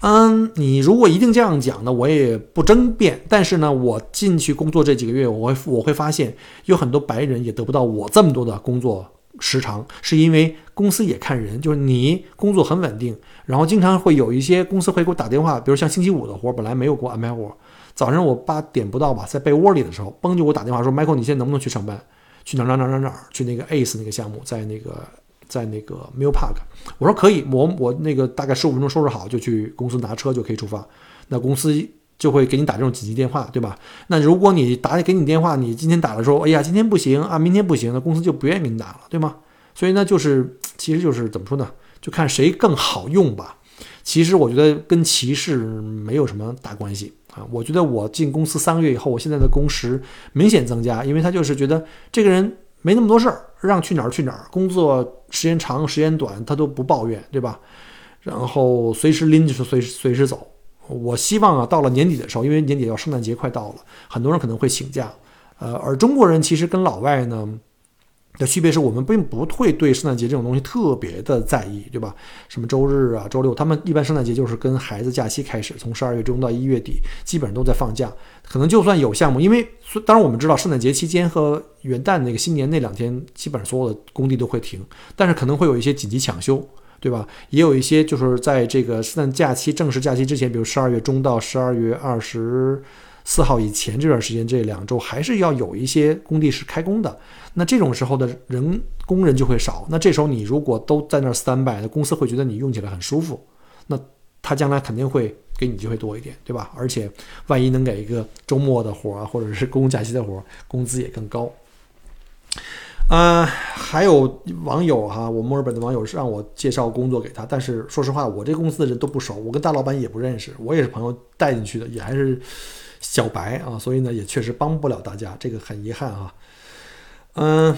嗯，你如果一定这样讲呢，我也不争辩。但是呢，我进去工作这几个月，我会我会发现，有很多白人也得不到我这么多的工作。时长是因为公司也看人，就是你工作很稳定，然后经常会有一些公司会给我打电话，比如像星期五的活，本来没有给我安排活，早上我八点不到吧，在被窝里的时候，嘣就给我打电话说，Michael，你现在能不能去上班？去哪哪哪哪哪？去那个 ACE 那个项目，在那个在那个 Mill Park。我说可以，我我那个大概十五分钟收拾好就去公司拿车就可以出发。那公司。就会给你打这种紧急电话，对吧？那如果你打给你电话，你今天打了说，哎呀，今天不行啊，明天不行，那公司就不愿意给你打了，对吗？所以呢，就是其实就是怎么说呢？就看谁更好用吧。其实我觉得跟歧视没有什么大关系啊。我觉得我进公司三个月以后，我现在的工时明显增加，因为他就是觉得这个人没那么多事儿，让去哪儿去哪儿，工作时间长时间短他都不抱怨，对吧？然后随时拎着随随时走。我希望啊，到了年底的时候，因为年底要圣诞节快到了，很多人可能会请假。呃，而中国人其实跟老外呢的区别是我们并不会对圣诞节这种东西特别的在意，对吧？什么周日啊、周六，他们一般圣诞节就是跟孩子假期开始，从十二月中到一月底，基本上都在放假。可能就算有项目，因为当然我们知道圣诞节期间和元旦那个新年那两天，基本上所有的工地都会停，但是可能会有一些紧急抢修。对吧？也有一些就是在这个圣诞假期正式假期之前，比如十二月中到十二月二十四号以前这段时间，这两周还是要有一些工地是开工的。那这种时候的人工人就会少。那这时候你如果都在那儿 stand by，那公司会觉得你用起来很舒服，那他将来肯定会给你机会多一点，对吧？而且万一能给一个周末的活儿或者是公共假期的活儿，工资也更高。呃，还有网友哈，我墨尔本的网友是让我介绍工作给他，但是说实话，我这公司的人都不熟，我跟大老板也不认识，我也是朋友带进去的，也还是小白啊，所以呢也确实帮不了大家，这个很遗憾啊。嗯，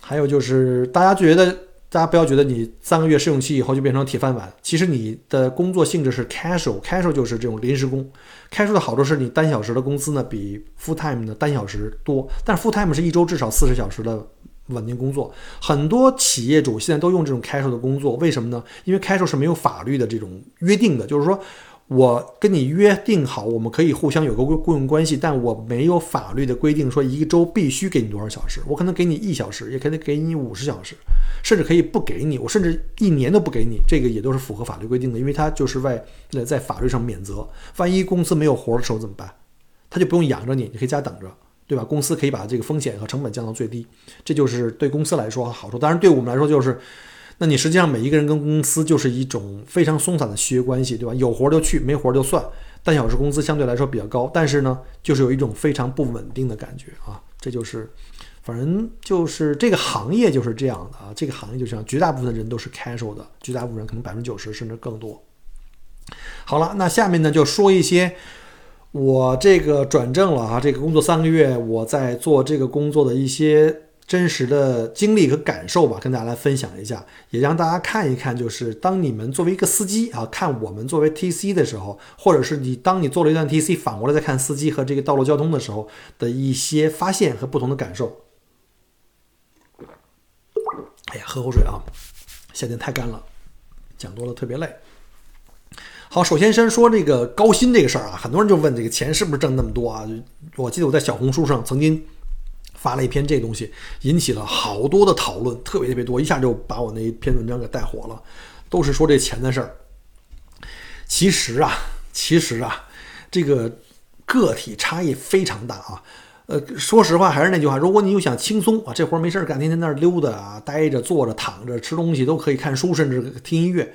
还有就是大家觉得，大家不要觉得你三个月试用期以后就变成铁饭碗，其实你的工作性质是 casual，casual 就是这种临时工。casual 的好处是你单小时的工资呢比 full time 的单小时多，但是 full time 是一周至少四十小时的。稳定工作，很多企业主现在都用这种开售的工作，为什么呢？因为开售是没有法律的这种约定的，就是说我跟你约定好，我们可以互相有个雇佣关系，但我没有法律的规定说一个周必须给你多少小时，我可能给你一小时，也可能给你五十小时，甚至可以不给你，我甚至一年都不给你，这个也都是符合法律规定的，因为它就是为在法律上免责，万一公司没有活的时候怎么办？他就不用养着你，你可以家等着。对吧？公司可以把这个风险和成本降到最低，这就是对公司来说好处。当然，对我们来说就是，那你实际上每一个人跟公司就是一种非常松散的契约关系，对吧？有活就去，没活就算。单小时工资相对来说比较高，但是呢，就是有一种非常不稳定的感觉啊。这就是，反正就是这个行业就是这样的啊。这个行业就这样，绝大部分人都是 casual 的，绝大部分人可能百分之九十甚至更多。好了，那下面呢就说一些。我这个转正了啊，这个工作三个月，我在做这个工作的一些真实的经历和感受吧，跟大家来分享一下，也让大家看一看，就是当你们作为一个司机啊，看我们作为 TC 的时候，或者是你当你做了一段 TC，反过来再看司机和这个道路交通的时候的一些发现和不同的感受。哎呀，喝口水啊，夏天太干了，讲多了特别累。好，首先先说这个高薪这个事儿啊，很多人就问这个钱是不是挣那么多啊？我记得我在小红书上曾经发了一篇这东西，引起了好多的讨论，特别特别多，一下就把我那一篇文章给带火了，都是说这钱的事儿。其实啊，其实啊，这个个体差异非常大啊。呃，说实话，还是那句话，如果你又想轻松啊，这活儿没事儿干，天天在那儿溜达啊，待着、坐着、躺着、吃东西都可以看书，甚至听音乐。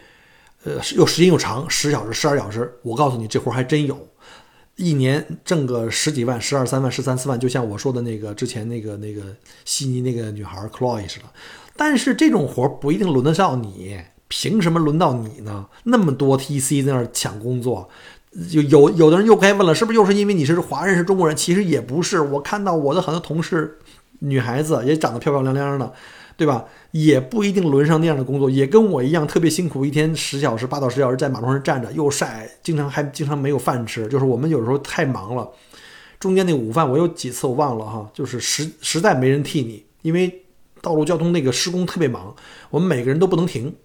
呃，又时间又长，十小时、十二小时，我告诉你，这活儿还真有，一年挣个十几万、十二三万、十三四万，就像我说的那个之前那个那个悉尼那个女孩 Chloe 似的。但是这种活不一定轮得上你，凭什么轮到你呢？那么多 TC 在那儿抢工作，有有有的人又该问了，是不是又是因为你是华人是中国人？其实也不是，我看到我的很多同事，女孩子也长得漂漂亮亮的。对吧？也不一定轮上那样的工作，也跟我一样特别辛苦，一天十小时、八到十小时在马路上站着，又晒，经常还经常没有饭吃。就是我们有时候太忙了，中间那午饭我有几次我忘了哈，就是实实在没人替你，因为道路交通那个施工特别忙，我们每个人都不能停，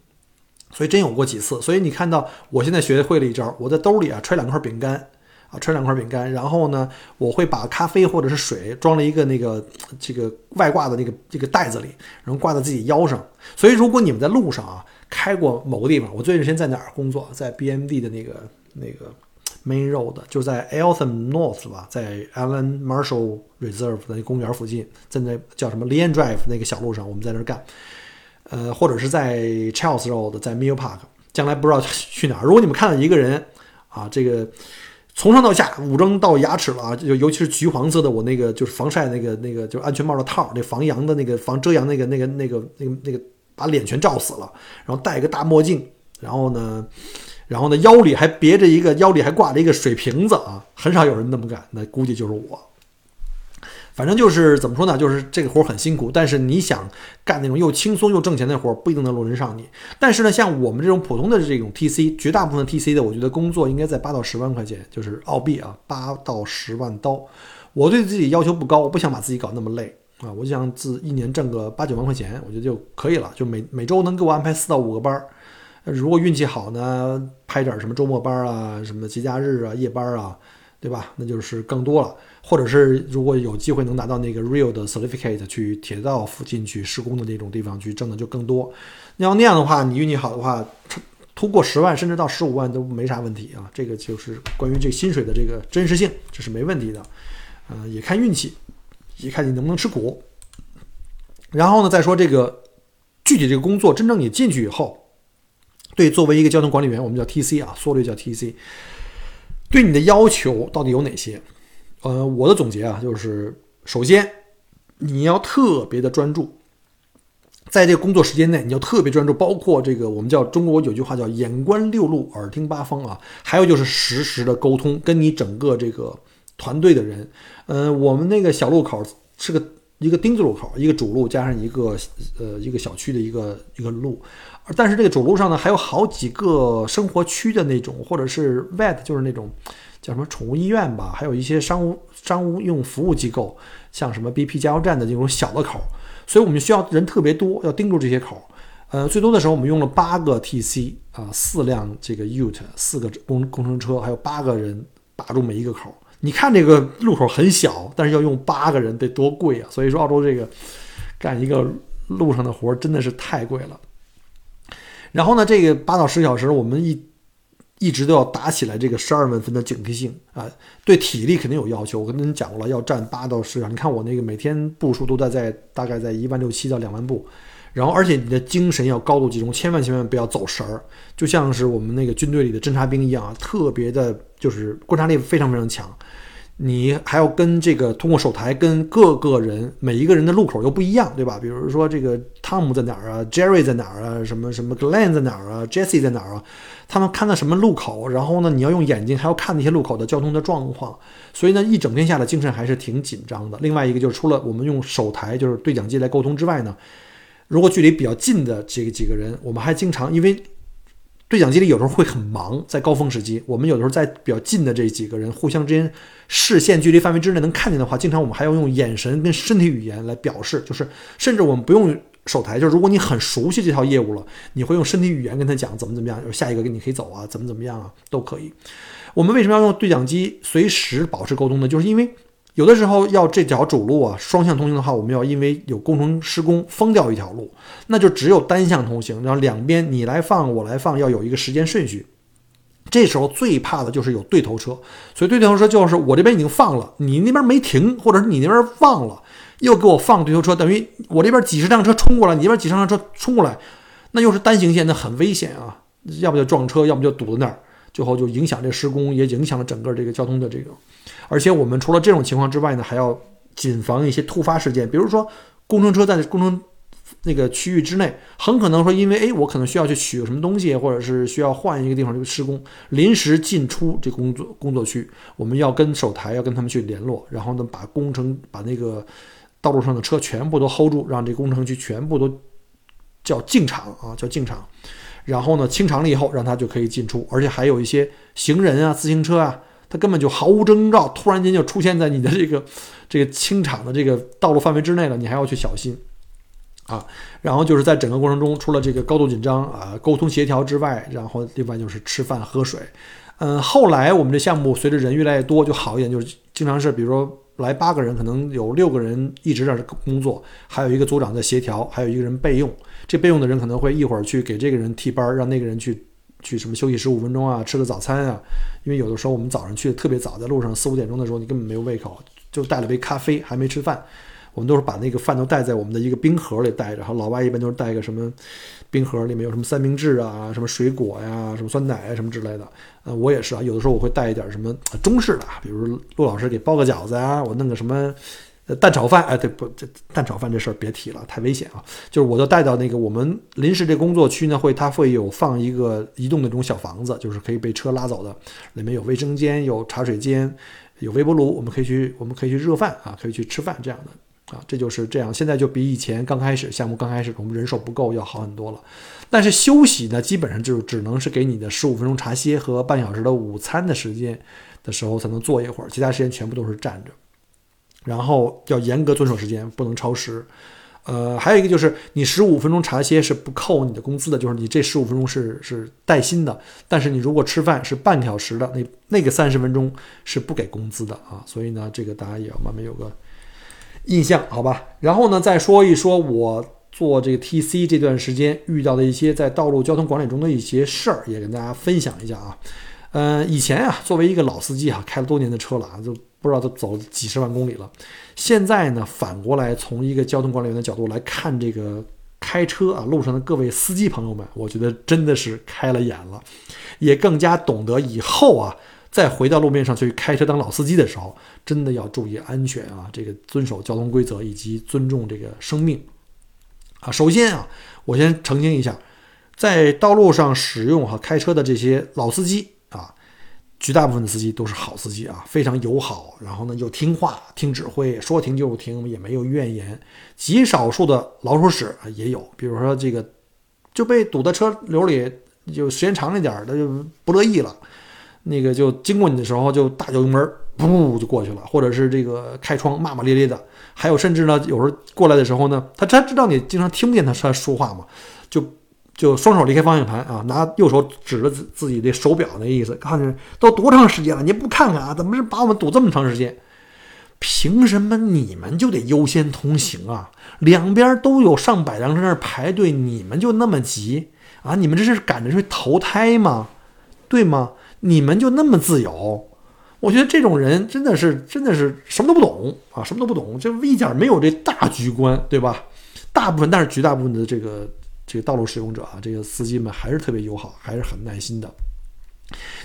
所以真有过几次。所以你看到我现在学会了一招，我在兜里啊揣两块饼干。啊，揣两块饼干，然后呢，我会把咖啡或者是水装了一个那个这个外挂的那个这个袋子里，然后挂在自己腰上。所以，如果你们在路上啊开过某个地方，我最近先在哪儿工作？在 BMD 的那个那个 Main Road，就在 Eltham North 吧，在 Alan Marshall Reserve 的那公园附近，在那叫什么 Leon Drive 那个小路上，我们在那儿干。呃，或者是在 Charles Road，在 Mill Park，将来不知道去哪儿。如果你们看到一个人啊，这个。从上到下武装到牙齿了啊！就尤其是橘黄色的，我那个就是防晒那个那个就是安全帽的套，那防阳的那个防遮阳那个那个那个那个那个把脸全照死了，然后戴一个大墨镜，然后呢，然后呢腰里还别着一个腰里还挂着一个水瓶子啊，很少有人那么干，那估计就是我。反正就是怎么说呢，就是这个活很辛苦，但是你想干那种又轻松又挣钱的活，不一定能轮得上你。但是呢，像我们这种普通的这种 TC，绝大部分 TC 的，我觉得工作应该在八到十万块钱，就是澳币啊，八到十万刀。我对自己要求不高，我不想把自己搞那么累啊，我想自一年挣个八九万块钱，我觉得就可以了。就每每周能给我安排四到五个班儿，如果运气好呢，拍点什么周末班啊，什么节假日啊，夜班啊，对吧？那就是更多了。或者是如果有机会能拿到那个 real 的 certificate，去铁道附近去施工的那种地方去挣的就更多。那要那样的话，你运气好的话，突破十万甚至到十五万都没啥问题啊。这个就是关于这薪水的这个真实性，这是没问题的。嗯，也看运气，也看你能不能吃苦。然后呢，再说这个具体这个工作，真正你进去以后，对作为一个交通管理员，我们叫 TC 啊，缩略叫 TC，对你的要求到底有哪些？呃，我的总结啊，就是首先你要特别的专注，在这个工作时间内，你要特别专注，包括这个我们叫中国有句话叫眼观六路，耳听八方啊，还有就是实时的沟通，跟你整个这个团队的人。呃，我们那个小路口是个一个丁字路口，一个主路加上一个呃一个小区的一个一个路，但是这个主路上呢还有好几个生活区的那种，或者是 vet 就是那种叫什么宠物医院吧，还有一些商务商务用服务机构，像什么 BP 加油站的这种小的口，所以我们需要人特别多，要盯住这些口。呃，最多的时候我们用了八个 TC 啊，四辆这个 Ute，四个工工程车，还有八个人把住每一个口。你看这个路口很小，但是要用八个人得多贵啊！所以说澳洲这个干一个路上的活真的是太贵了。然后呢，这个八到十小时，我们一一直都要打起来这个十二万分的警惕性啊，对体力肯定有要求。我跟您讲过了，要站八到十小时。你看我那个每天步数都在在大概在一万六七到两万步。然后，而且你的精神要高度集中，千万千万不要走神儿，就像是我们那个军队里的侦察兵一样啊，特别的，就是观察力非常非常强。你还要跟这个通过手台跟各个人每一个人的路口又不一样，对吧？比如说这个汤姆在哪儿啊，Jerry 在哪儿啊，什么什么 Glenn 在哪儿啊，Jessie 在哪儿啊？他们看到什么路口，然后呢，你要用眼睛还要看那些路口的交通的状况，所以呢，一整天下来精神还是挺紧张的。另外一个就是除了我们用手台就是对讲机来沟通之外呢。如果距离比较近的这个几个人，我们还经常因为对讲机里有时候会很忙，在高峰时期，我们有的时候在比较近的这几个人互相之间视线距离范围之内能看见的话，经常我们还要用眼神跟身体语言来表示，就是甚至我们不用手台，就是如果你很熟悉这套业务了，你会用身体语言跟他讲怎么怎么样，就是下一个跟你可以走啊，怎么怎么样啊，都可以。我们为什么要用对讲机随时保持沟通呢？就是因为。有的时候要这条主路啊双向通行的话，我们要因为有工程施工封掉一条路，那就只有单向通行，然后两边你来放我来放，要有一个时间顺序。这时候最怕的就是有对头车，所以对头车就是我这边已经放了，你那边没停，或者是你那边忘了又给我放对头车，等于我这边几十辆车冲过来，你那边几十辆车冲过来，那又是单行线，那很危险啊，要不就撞车，要不就堵在那儿，最后就影响这施工，也影响了整个这个交通的这个。而且我们除了这种情况之外呢，还要谨防一些突发事件，比如说工程车在工程那个区域之内，很可能说因为哎，我可能需要去取个什么东西，或者是需要换一个地方这个施工，临时进出这工作工作区，我们要跟手台要跟他们去联络，然后呢把工程把那个道路上的车全部都 hold 住，让这工程区全部都叫进场啊，叫进场，然后呢清场了以后，让他就可以进出，而且还有一些行人啊、自行车啊。它根本就毫无征兆，突然间就出现在你的这个 这个清场的这个道路范围之内了，你还要去小心啊。然后就是在整个过程中，除了这个高度紧张啊、沟通协调之外，然后另外就是吃饭喝水。嗯，后来我们这项目随着人越来越多就好一点，就是经常是比如说来八个人，可能有六个人一直在这工作，还有一个组长在协调，还有一个人备用。这备用的人可能会一会儿去给这个人替班，让那个人去。去什么休息十五分钟啊，吃个早餐啊，因为有的时候我们早上去的特别早，在路上四五点钟的时候，你根本没有胃口，就带了杯咖啡，还没吃饭。我们都是把那个饭都带在我们的一个冰盒里带着，然后老外一般都是带一个什么冰盒，里面有什么三明治啊，什么水果呀，什么酸奶啊，什么之类的。呃，我也是啊，有的时候我会带一点什么中式的，比如陆老师给包个饺子啊，我弄个什么。呃，蛋炒饭，哎，对不？这蛋炒饭这事儿别提了，太危险啊！就是我就带到那个我们临时这工作区呢，会它会有放一个移动的这种小房子，就是可以被车拉走的，里面有卫生间、有茶水间、有微波炉，我们可以去，我们可以去热饭啊，可以去吃饭这样的啊，这就是这样。现在就比以前刚开始项目刚开始我们人手不够要好很多了。但是休息呢，基本上就只能是给你的十五分钟茶歇和半小时的午餐的时间的时候才能坐一会儿，其他时间全部都是站着。然后要严格遵守时间，不能超时。呃，还有一个就是你十五分钟茶歇是不扣你的工资的，就是你这十五分钟是是带薪的。但是你如果吃饭是半小时的，那那个三十分钟是不给工资的啊。所以呢，这个大家也要慢慢有个印象，好吧？然后呢，再说一说我做这个 TC 这段时间遇到的一些在道路交通管理中的一些事儿，也跟大家分享一下啊。呃，以前啊，作为一个老司机啊，开了多年的车了啊，就。不知道都走了几十万公里了，现在呢，反过来从一个交通管理员的角度来看这个开车啊，路上的各位司机朋友们，我觉得真的是开了眼了，也更加懂得以后啊，再回到路面上去开车当老司机的时候，真的要注意安全啊，这个遵守交通规则以及尊重这个生命啊。首先啊，我先澄清一下，在道路上使用和开车的这些老司机啊。绝大部分的司机都是好司机啊，非常友好，然后呢又听话，听指挥，说停就停，也没有怨言。极少数的老鼠屎啊也有，比如说这个就被堵在车流里，就时间长了点，他就不乐意了，那个就经过你的时候就大脚油门，噗就过去了，或者是这个开窗骂骂咧咧的。还有甚至呢，有时候过来的时候呢，他他知道你经常听不见他他说话嘛，就。就双手离开方向盘啊，拿右手指着自自己的手表，那意思，看着都多长时间了，你不看看啊？怎么是把我们堵这么长时间？凭什么你们就得优先通行啊？两边都有上百辆车在排队，你们就那么急啊？你们这是赶着去投胎吗？对吗？你们就那么自由？我觉得这种人真的是真的是什么都不懂啊，什么都不懂，就一点没有这大局观，对吧？大部分，但是绝大部分的这个。这个道路使用者啊，这个司机们还是特别友好，还是很耐心的。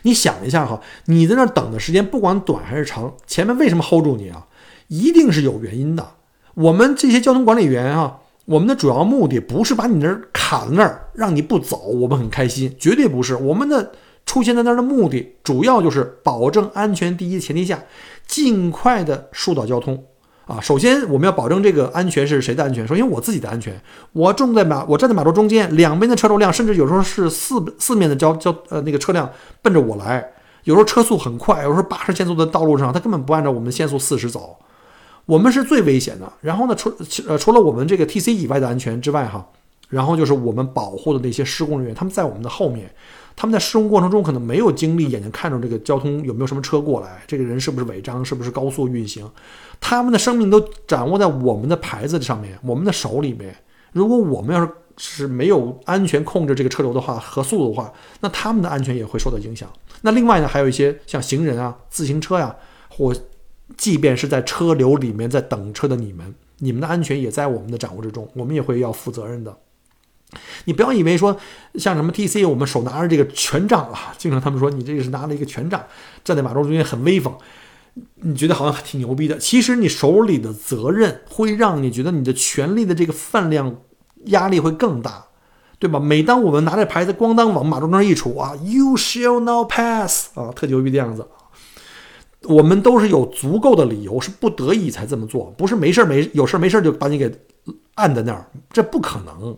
你想一下哈，你在那等的时间不管短还是长，前面为什么 hold 住你啊？一定是有原因的。我们这些交通管理员啊，我们的主要目的不是把你那儿卡那儿让你不走，我们很开心，绝对不是。我们的出现在那儿的目的，主要就是保证安全第一的前提下，尽快的疏导交通。啊，首先我们要保证这个安全是谁的安全？首先我自己的安全。我种在马，我站在马路中间，两边的车流量，甚至有时候是四四面的交交呃那个车辆奔着我来，有时候车速很快，有时候八十限速的道路上，他根本不按照我们限速四十走，我们是最危险的。然后呢，除呃除了我们这个 TC 以外的安全之外，哈，然后就是我们保护的那些施工人员，他们在我们的后面。他们在施工过程中可能没有精力眼睛看着这个交通有没有什么车过来，这个人是不是违章，是不是高速运行，他们的生命都掌握在我们的牌子上面，我们的手里面。如果我们要是是没有安全控制这个车流的话和速度的话，那他们的安全也会受到影响。那另外呢，还有一些像行人啊、自行车呀，或即便是在车流里面在等车的你们，你们的安全也在我们的掌握之中，我们也会要负责任的。你不要以为说像什么 T C，我们手拿着这个权杖啊，经常他们说你这个是拿了一个权杖，站在马路中间很威风，你觉得好像挺牛逼的。其实你手里的责任会让你觉得你的权力的这个分量压力会更大，对吧？每当我们拿着牌子咣当往马路上一杵啊，You shall not pass 啊，特牛逼的样子，我们都是有足够的理由，是不得已才这么做，不是没事没有事没事就把你给按在那儿，这不可能。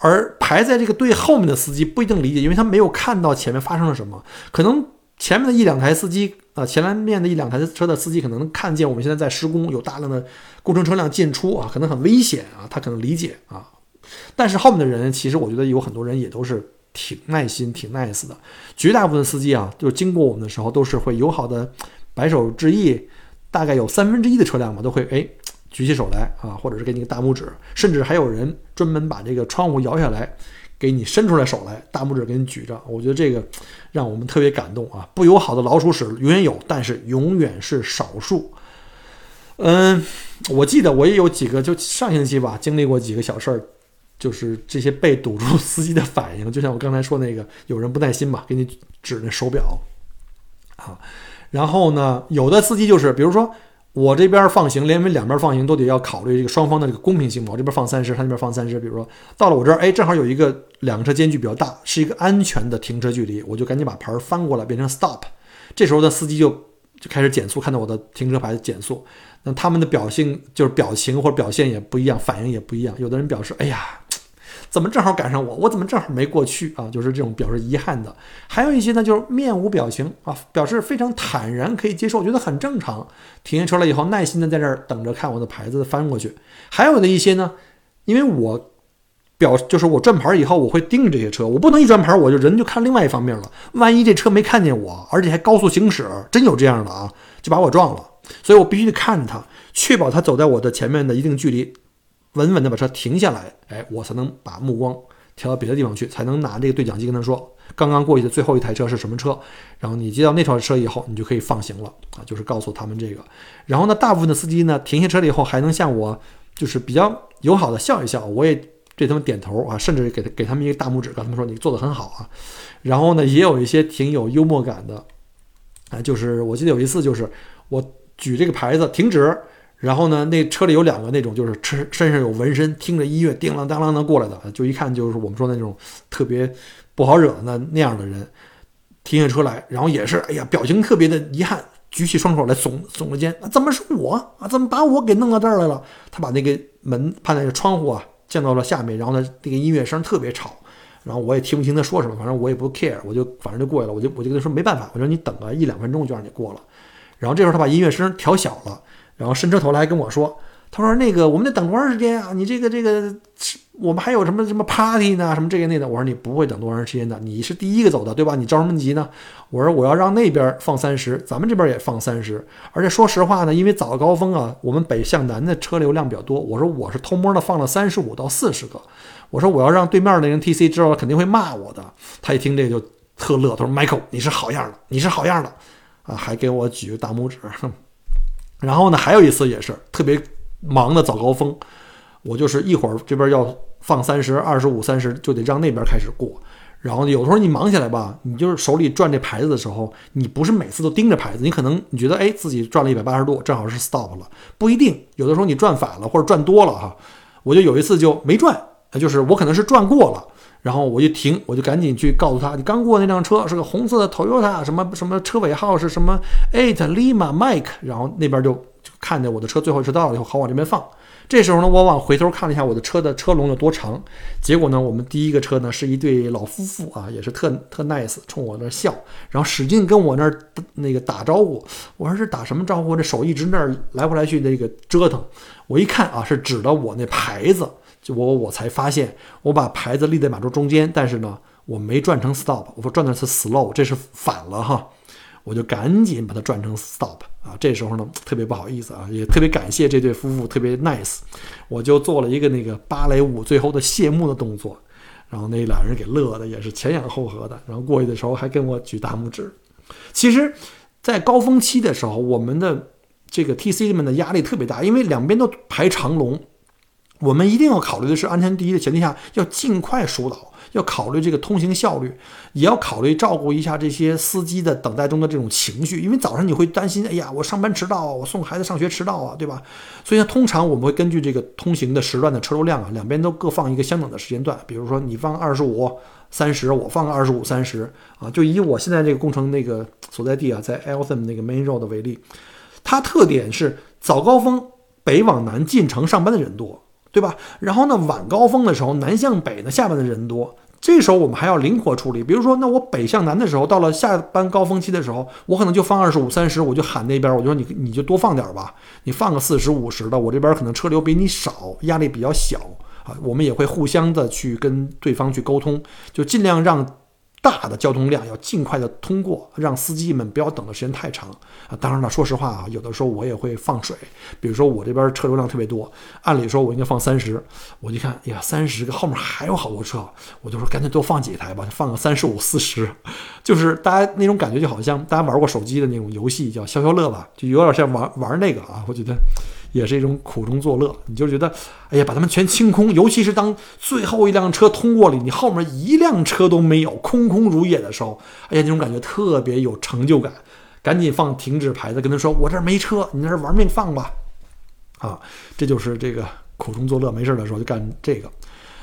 而排在这个队后面的司机不一定理解，因为他没有看到前面发生了什么。可能前面的一两台司机，呃，前面的一两台车的司机可能看见我们现在在施工，有大量的工程车辆进出啊，可能很危险啊，他可能理解啊。但是后面的人，其实我觉得有很多人也都是挺耐心、挺 nice 的。绝大部分司机啊，就是经过我们的时候，都是会友好的摆手致意。大概有三分之一的车辆嘛，都会哎。举起手来啊，或者是给你个大拇指，甚至还有人专门把这个窗户摇下来，给你伸出来手来，大拇指给你举着。我觉得这个让我们特别感动啊！不友好的老鼠屎永远有，但是永远是少数。嗯，我记得我也有几个，就上星期吧，经历过几个小事儿，就是这些被堵住 司机的反应，就像我刚才说那个，有人不耐心嘛，给你指那手表啊，然后呢，有的司机就是，比如说。我这边放行，连为两边放行都得要考虑这个双方的这个公平性。我这边放三十，他那边放三十。比如说到了我这儿，哎，正好有一个两个车间距比较大，是一个安全的停车距离，我就赶紧把牌翻过来变成 stop。这时候的司机就就开始减速，看到我的停车牌减速。那他们的表情就是表情或者表现也不一样，反应也不一样。有的人表示，哎呀。怎么正好赶上我？我怎么正好没过去啊？就是这种表示遗憾的。还有一些呢，就是面无表情啊，表示非常坦然，可以接受，我觉得很正常。停下车了以后，耐心的在这儿等着看我的牌子翻过去。还有的一些呢，因为我表就是我转牌以后，我会盯着这些车，我不能一转牌我就人就看另外一方面了。万一这车没看见我，而且还高速行驶，真有这样的啊，就把我撞了。所以我必须得看着他，确保他走在我的前面的一定距离。稳稳的把车停下来，哎，我才能把目光调到别的地方去，才能拿这个对讲机跟他说，刚刚过去的最后一台车是什么车，然后你接到那条车以后，你就可以放行了啊，就是告诉他们这个。然后呢，大部分的司机呢，停下车了以后还能向我就是比较友好的笑一笑，我也对他们点头啊，甚至给他给他们一个大拇指，跟他们说你做的很好啊。然后呢，也有一些挺有幽默感的啊，就是我记得有一次就是我举这个牌子停止。然后呢，那车里有两个那种，就是身身上有纹身，听着音乐叮啷当啷的过来的，就一看就是我们说的那种特别不好惹的那那样的人。停下车来，然后也是哎呀，表情特别的遗憾，举起双手来耸耸着肩，怎么是我啊？怎么把我给弄到这儿来了？他把那个门把那个窗户啊降到了下面，然后呢，那个音乐声特别吵，然后我也听不清他说什么，反正我也不 care，我就反正就过去了，我就我就跟他说没办法，我说你等个一两分钟就让你过了。然后这时候他把音乐声调小了，然后伸出头来跟我说。他说：“那个，我们得等多长时间啊？你这个这个，我们还有什么什么 party 呢？什么这个那的？”我说：“你不会等多长时间的，你是第一个走的，对吧？你着什么急呢？”我说：“我要让那边放三十，咱们这边也放三十。而且说实话呢，因为早高峰啊，我们北向南的车流量比较多。我说我是偷摸的放了三十五到四十个。我说我要让对面那人 TC 知道了，肯定会骂我的。他一听这个就特乐，他说：‘Michael，你是好样的，你是好样的啊！’还给我举个大拇指。然后呢，还有一次也是特别。”忙的早高峰，我就是一会儿这边要放三十二十五三十，就得让那边开始过。然后有时候你忙起来吧，你就是手里转这牌子的时候，你不是每次都盯着牌子，你可能你觉得哎自己转了一百八十度，正好是 stop 了，不一定。有的时候你转反了或者转多了哈，我就有一次就没转，就是我可能是转过了，然后我就停，我就赶紧去告诉他，你刚过那辆车是个红色的 Toyota，什么什么车尾号是什么 Eight Lima Mike，然后那边就就。看见我的车最后迟到了以后，好往这边放。这时候呢，我往回头看了一下我的车的车龙有多长。结果呢，我们第一个车呢是一对老夫妇啊，也是特特 nice，冲我那笑，然后使劲跟我那儿那个打招呼。我说是打什么招呼？这手一直那儿来回来去那个折腾。我一看啊，是指的我那牌子，就我我才发现我把牌子立在马路中间，但是呢，我没转成 stop，我说转的是 slow，这是反了哈。我就赶紧把它转成 stop 啊！这时候呢，特别不好意思啊，也特别感谢这对夫妇，特别 nice。我就做了一个那个芭蕾舞最后的谢幕的动作，然后那俩人给乐的也是前仰后合的，然后过去的时候还跟我举大拇指。其实，在高峰期的时候，我们的这个 TC 们的压力特别大，因为两边都排长龙，我们一定要考虑的是安全第一的前提下，要尽快疏导。要考虑这个通行效率，也要考虑照顾一下这些司机的等待中的这种情绪，因为早上你会担心，哎呀，我上班迟到，我送孩子上学迟到啊，对吧？所以呢，通常我们会根据这个通行的时段的车流量啊，两边都各放一个相等的时间段，比如说你放二十五、三十，我放个二十五、三十啊。就以我现在这个工程那个所在地啊，在 Eltham 那个 Main Road 为例，它特点是早高峰北往南进城上班的人多。对吧？然后呢，晚高峰的时候，南向北呢，下班的人多，这时候我们还要灵活处理。比如说，那我北向南的时候，到了下班高峰期的时候，我可能就放二十五、三十，我就喊那边，我就说你你就多放点吧，你放个四十五十的，我这边可能车流比你少，压力比较小啊。我们也会互相的去跟对方去沟通，就尽量让。大的交通量要尽快的通过，让司机们不要等的时间太长啊！当然了，说实话啊，有的时候我也会放水，比如说我这边车流量特别多，按理说我应该放三十，我一看，呀，三十后面还有好多车，我就说干脆多放几台吧，放个三十五、四十，就是大家那种感觉就好像大家玩过手机的那种游戏叫消消乐吧，就有点像玩玩那个啊，我觉得。也是一种苦中作乐，你就觉得，哎呀，把他们全清空，尤其是当最后一辆车通过了，你后面一辆车都没有，空空如也的时候，哎呀，那种感觉特别有成就感。赶紧放停止牌子，跟他说：“我这儿没车，你那儿玩命放吧。”啊，这就是这个苦中作乐，没事的时候就干这个。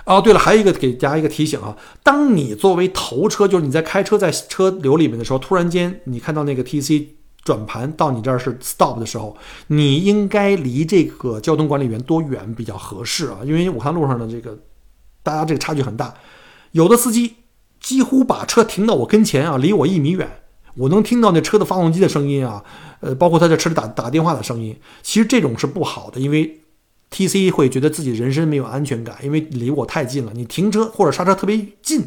哦，对了，还有一个给大家一个提醒啊，当你作为头车，就是你在开车在车流里面的时候，突然间你看到那个 TC。转盘到你这儿是 stop 的时候，你应该离这个交通管理员多远比较合适啊？因为我看路上的这个，大家这个差距很大，有的司机几乎把车停到我跟前啊，离我一米远，我能听到那车的发动机的声音啊，呃，包括他在车里打打电话的声音。其实这种是不好的，因为 TC 会觉得自己人身没有安全感，因为离我太近了，你停车或者刹车特别近。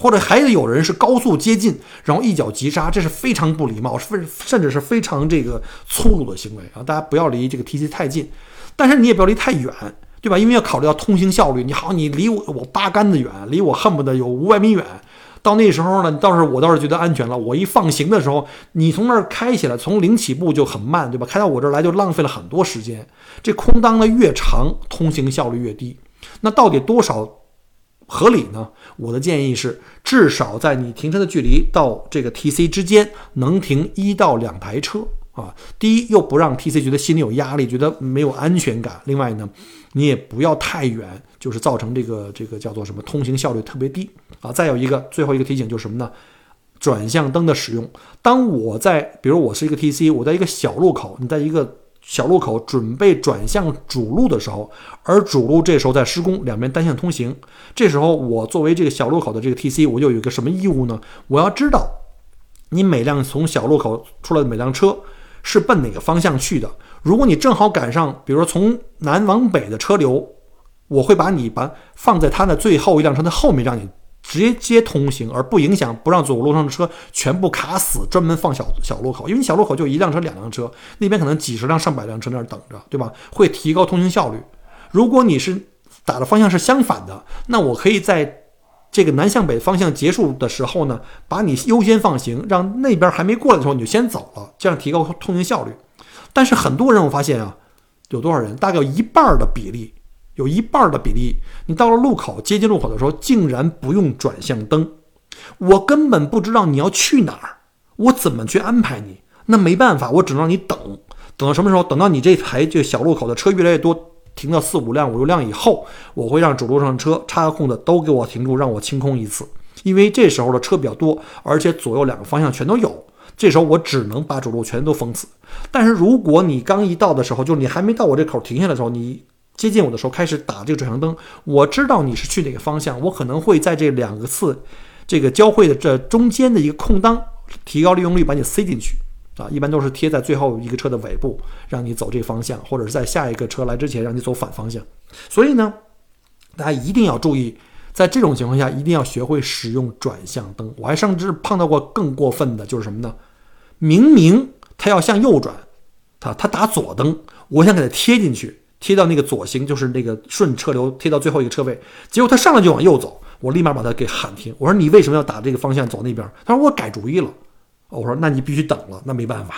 或者还有人是高速接近，然后一脚急刹，这是非常不礼貌，甚甚至是非常这个粗鲁的行为啊！大家不要离这个 TC 太近，但是你也不要离太远，对吧？因为要考虑到通行效率。你好，你离我我八竿子远，离我恨不得有五百米远。到那时候呢，倒是我倒是觉得安全了。我一放行的时候，你从那儿开起来，从零起步就很慢，对吧？开到我这儿来就浪费了很多时间。这空当的越长，通行效率越低。那到底多少？合理呢？我的建议是，至少在你停车的距离到这个 TC 之间能停一到两台车啊。第一，又不让 TC 觉得心里有压力，觉得没有安全感。另外呢，你也不要太远，就是造成这个这个叫做什么通行效率特别低啊。再有一个最后一个提醒就是什么呢？转向灯的使用。当我在，比如我是一个 TC，我在一个小路口，你在一个小路口准备转向主路的时候，而主路这时候在施工，两边单向通行，这时候我作为这个小路口的这个 TC，我就有一个什么义务呢？我要知道你每辆从小路口出来的每辆车是奔哪个方向去的。如果你正好赶上，比如说从南往北的车流，我会把你把放在它的最后一辆车的后面，让你。直接通行，而不影响不让左路上的车全部卡死，专门放小小路口，因为小路口就一辆车、两辆车，那边可能几十辆、上百辆车那儿等着，对吧？会提高通行效率。如果你是打的方向是相反的，那我可以在这个南向北方向结束的时候呢，把你优先放行，让那边还没过来的时候你就先走了，这样提高通行效率。但是很多人我发现啊，有多少人？大概有一半的比例。有一半的比例，你到了路口接近路口的时候，竟然不用转向灯，我根本不知道你要去哪儿，我怎么去安排你？那没办法，我只能让你等，等到什么时候？等到你这台这小路口的车越来越多，停到四五辆、五六辆以后，我会让主路上车插个空子都给我停住，让我清空一次，因为这时候的车比较多，而且左右两个方向全都有，这时候我只能把主路全都封死。但是如果你刚一到的时候，就是你还没到我这口停下的时候，你。接近我的时候开始打这个转向灯，我知道你是去哪个方向，我可能会在这两个次这个交汇的这中间的一个空当，提高利用率把你塞进去啊，一般都是贴在最后一个车的尾部，让你走这个方向，或者是在下一个车来之前让你走反方向。所以呢，大家一定要注意，在这种情况下一定要学会使用转向灯。我还甚至碰到过更过分的，就是什么呢？明明他要向右转，他他打左灯，我想给他贴进去。贴到那个左行，就是那个顺车流贴到最后一个车位，结果他上来就往右走，我立马把他给喊停。我说你为什么要打这个方向走那边？他说我改主意了。我说那你必须等了，那没办法。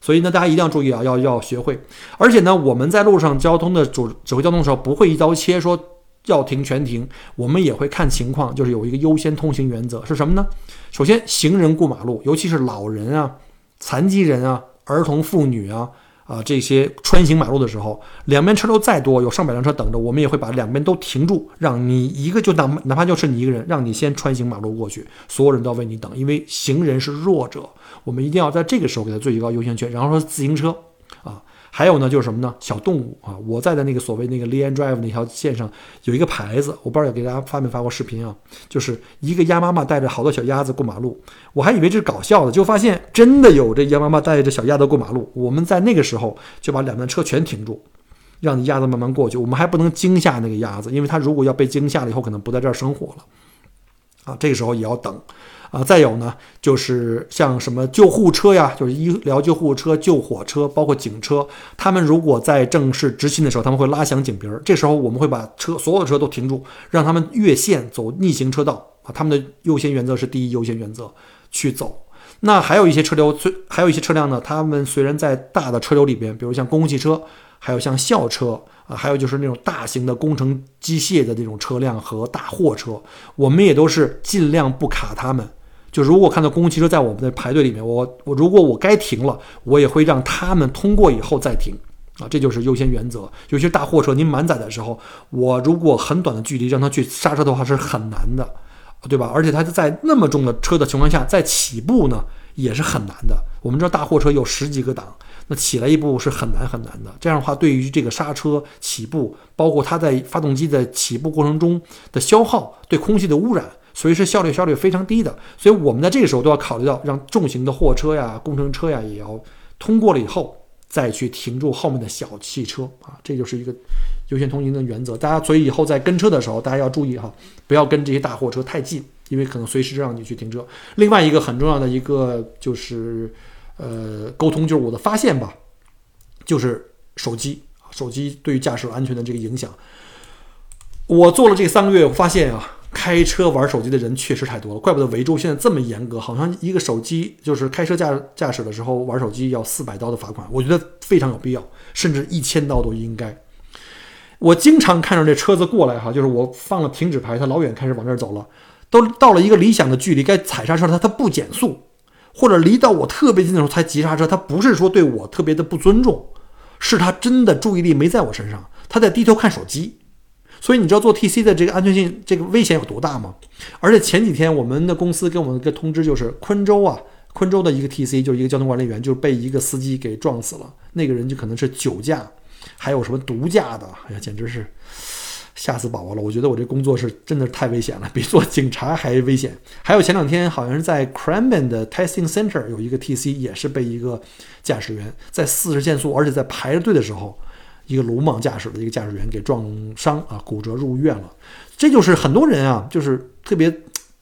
所以呢，大家一定要注意啊，要要学会。而且呢，我们在路上交通的主指挥交通的时候，不会一刀切说要停全停，我们也会看情况，就是有一个优先通行原则是什么呢？首先，行人过马路，尤其是老人啊、残疾人啊、儿童妇女啊。啊，这些穿行马路的时候，两边车流再多，有上百辆车等着，我们也会把两边都停住，让你一个就哪哪怕就是你一个人，让你先穿行马路过去，所有人都要为你等，因为行人是弱者，我们一定要在这个时候给他最高优先权。然后说自行车，还有呢，就是什么呢？小动物啊！我在的那个所谓那个 Lean Drive 那条线上有一个牌子，我不知道给大家发没发过视频啊？就是一个鸭妈妈带着好多小鸭子过马路，我还以为这是搞笑的，就发现真的有这鸭妈妈带着小鸭子过马路。我们在那个时候就把两辆车全停住，让鸭子慢慢过去。我们还不能惊吓那个鸭子，因为它如果要被惊吓了以后，可能不在这儿生活了啊。这个时候也要等。啊，再有呢，就是像什么救护车呀，就是医疗救护车、救火车，包括警车，他们如果在正式执勤的时候，他们会拉响警笛儿。这时候我们会把车所有的车都停住，让他们越线走逆行车道啊。他们的优先原则是第一优先原则去走。那还有一些车流，虽还有一些车辆呢，他们虽然在大的车流里边，比如像公共汽车，还有像校车啊，还有就是那种大型的工程机械的这种车辆和大货车，我们也都是尽量不卡他们。就如果看到公共汽车在我们的排队里面，我我如果我该停了，我也会让他们通过以后再停，啊，这就是优先原则。尤其是大货车，您满载的时候，我如果很短的距离让他去刹车的话是很难的，对吧？而且它在那么重的车的情况下，在起步呢也是很难的。我们知道大货车有十几个档，那起来一步是很难很难的。这样的话，对于这个刹车起步，包括它在发动机在起步过程中的消耗，对空气的污染。所以是效率效率非常低的，所以我们在这个时候都要考虑到，让重型的货车呀、工程车呀也要通过了以后，再去停住后面的小汽车啊，这就是一个优先通行的原则。大家所以以后在跟车的时候，大家要注意哈，不要跟这些大货车太近，因为可能随时让你去停车。另外一个很重要的一个就是呃沟通，就是我的发现吧，就是手机，手机对于驾驶安全的这个影响。我做了这三个月，我发现啊。开车玩手机的人确实太多了，怪不得维州现在这么严格，好像一个手机就是开车驾驾驶的时候玩手机要四百刀的罚款，我觉得非常有必要，甚至一千刀都应该。我经常看着这车子过来哈，就是我放了停止牌，它老远开始往这儿走了，都到了一个理想的距离该踩刹车了，它它不减速，或者离到我特别近的时候才急刹车，它不是说对我特别的不尊重，是他真的注意力没在我身上，他在低头看手机。所以你知道做 TC 的这个安全性、这个危险有多大吗？而且前几天我们的公司给我们一个通知，就是昆州啊，昆州的一个 TC 就是一个交通管理员，就被一个司机给撞死了。那个人就可能是酒驾，还有什么毒驾的，哎呀，简直是。吓死宝宝了！我觉得我这工作是真的太危险了，比做警察还危险。还有前两天好像是在 c r a m b e n 的 Testing Center 有一个 TC 也是被一个驾驶员在四十限速，而且在排着队的时候，一个鲁莽驾驶的一个驾驶员给撞伤啊，骨折入院了。这就是很多人啊，就是特别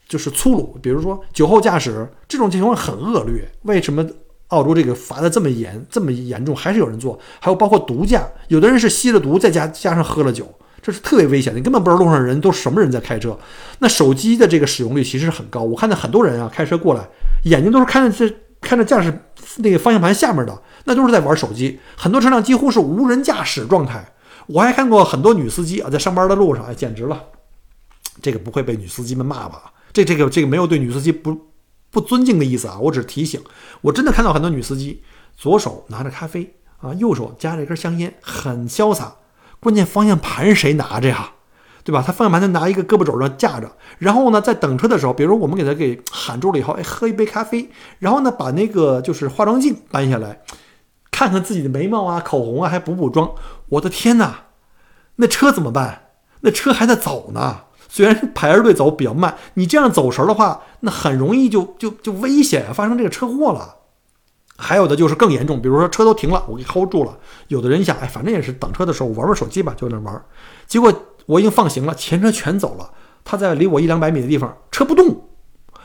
就是粗鲁，比如说酒后驾驶这种情况很恶劣。为什么澳洲这个罚的这么严、这么严重，还是有人做？还有包括毒驾，有的人是吸了毒，再加加上喝了酒。这是特别危险的，你根本不知道路上人都什么人在开车。那手机的这个使用率其实很高，我看到很多人啊开车过来，眼睛都是看着这看着驾驶那个方向盘下面的，那都是在玩手机。很多车辆几乎是无人驾驶状态。我还看过很多女司机啊，在上班的路上，哎，简直了。这个不会被女司机们骂吧？这这个这个没有对女司机不不尊敬的意思啊，我只是提醒。我真的看到很多女司机，左手拿着咖啡啊，右手夹着一根香烟，很潇洒。关键方向盘谁拿着呀？对吧？他方向盘就拿一个胳膊肘上架着，然后呢，在等车的时候，比如我们给他给喊住了以后，哎，喝一杯咖啡，然后呢，把那个就是化妆镜搬下来，看看自己的眉毛啊、口红啊，还补补妆。我的天哪，那车怎么办？那车还在走呢，虽然排着队走比较慢，你这样走神的话，那很容易就就就危险，发生这个车祸了。还有的就是更严重，比如说车都停了，我给 hold 住了。有的人想，哎，反正也是等车的时候玩玩手机吧，就在那玩。结果我已经放行了，前车全走了。他在离我一两百米的地方，车不动。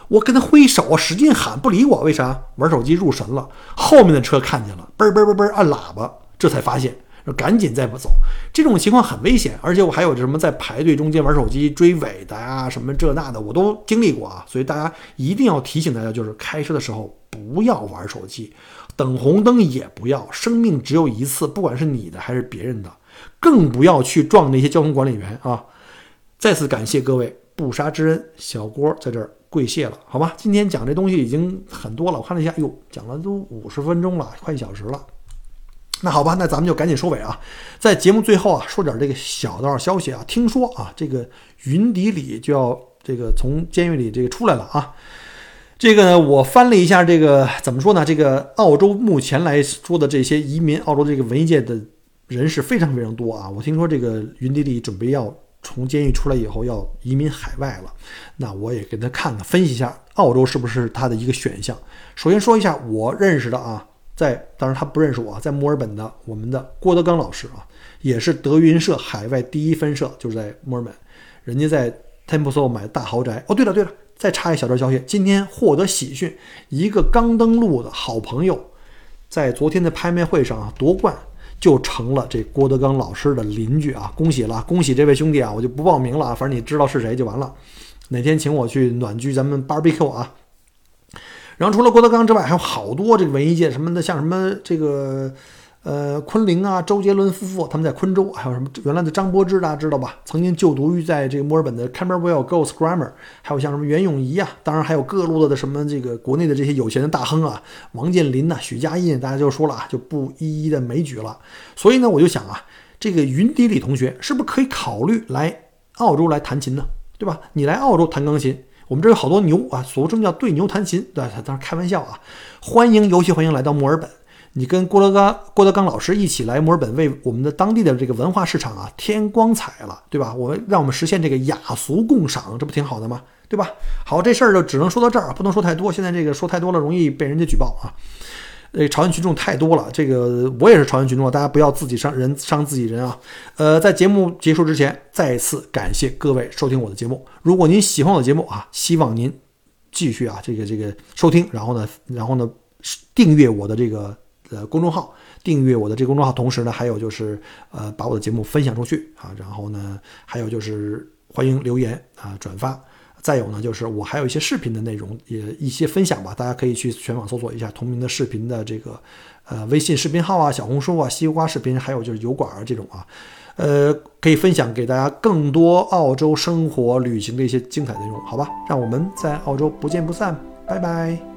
我跟他挥手，使劲喊，不理我。为啥？玩手机入神了。后面的车看见了，嘣嘣嘣嘣按喇叭，这才发现。赶紧再不走，这种情况很危险，而且我还有什么在排队中间玩手机追尾的呀，什么这那的我都经历过啊，所以大家一定要提醒大家，就是开车的时候不要玩手机，等红灯也不要，生命只有一次，不管是你的还是别人的，更不要去撞那些交通管理员啊！再次感谢各位不杀之恩，小郭在这儿跪谢了，好吧？今天讲这东西已经很多了，我看了一下，哟，讲了都五十分钟了，快一小时了。那好吧，那咱们就赶紧收尾啊，在节目最后啊，说点这个小道消息啊。听说啊，这个云迪里就要这个从监狱里这个出来了啊。这个呢，我翻了一下，这个怎么说呢？这个澳洲目前来说的这些移民，澳洲这个文艺界的人士非常非常多啊。我听说这个云迪里准备要从监狱出来以后要移民海外了，那我也给他看看，分析一下澳洲是不是他的一个选项。首先说一下我认识的啊。在，当然他不认识我，在墨尔本的我们的郭德纲老师啊，也是德云社海外第一分社，就是在墨尔本，人家在 Temple 买大豪宅。哦，对了对了，再插一小段消息，今天获得喜讯，一个刚登陆的好朋友，在昨天的拍卖会上啊夺冠，就成了这郭德纲老师的邻居啊，恭喜了，恭喜这位兄弟啊，我就不报名了啊，反正你知道是谁就完了，哪天请我去暖居咱们 barbecue 啊。然后除了郭德纲之外，还有好多这个文艺界什么的，像什么这个，呃，昆凌啊，周杰伦夫妇他们在昆州，还有什么原来的张柏芝大家知道吧？曾经就读于在这个墨尔本的 Camberwell Girls Grammar，还有像什么袁咏仪啊，当然还有各路的什么这个国内的这些有钱的大亨啊，王健林呐，许家印，大家就说了啊，就不一一的枚举了。所以呢，我就想啊，这个云迪里同学是不是可以考虑来澳洲来弹琴呢？对吧？你来澳洲弹钢琴。我们这有好多牛啊，俗称叫对牛弹琴？对，当然开玩笑啊。欢迎，尤其欢迎来到墨尔本，你跟郭德纲、郭德纲老师一起来墨尔本，为我们的当地的这个文化市场啊添光彩了，对吧？我们让我们实现这个雅俗共赏，这不挺好的吗？对吧？好，这事儿就只能说到这儿，不能说太多。现在这个说太多了，容易被人家举报啊。呃，朝鲜群众太多了，这个我也是朝鲜群众，大家不要自己伤人伤自己人啊。呃，在节目结束之前，再次感谢各位收听我的节目。如果您喜欢我的节目啊，希望您继续啊这个这个收听，然后呢，然后呢订阅我的这个呃公众号，订阅我的这个公众号，同时呢还有就是呃把我的节目分享出去啊，然后呢还有就是欢迎留言啊转发。再有呢，就是我还有一些视频的内容，也一些分享吧，大家可以去全网搜索一下同名的视频的这个，呃，微信视频号啊，小红书啊，西瓜视频，还有就是油管啊这种啊，呃，可以分享给大家更多澳洲生活旅行的一些精彩内容，好吧？让我们在澳洲不见不散，拜拜！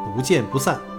不见不散。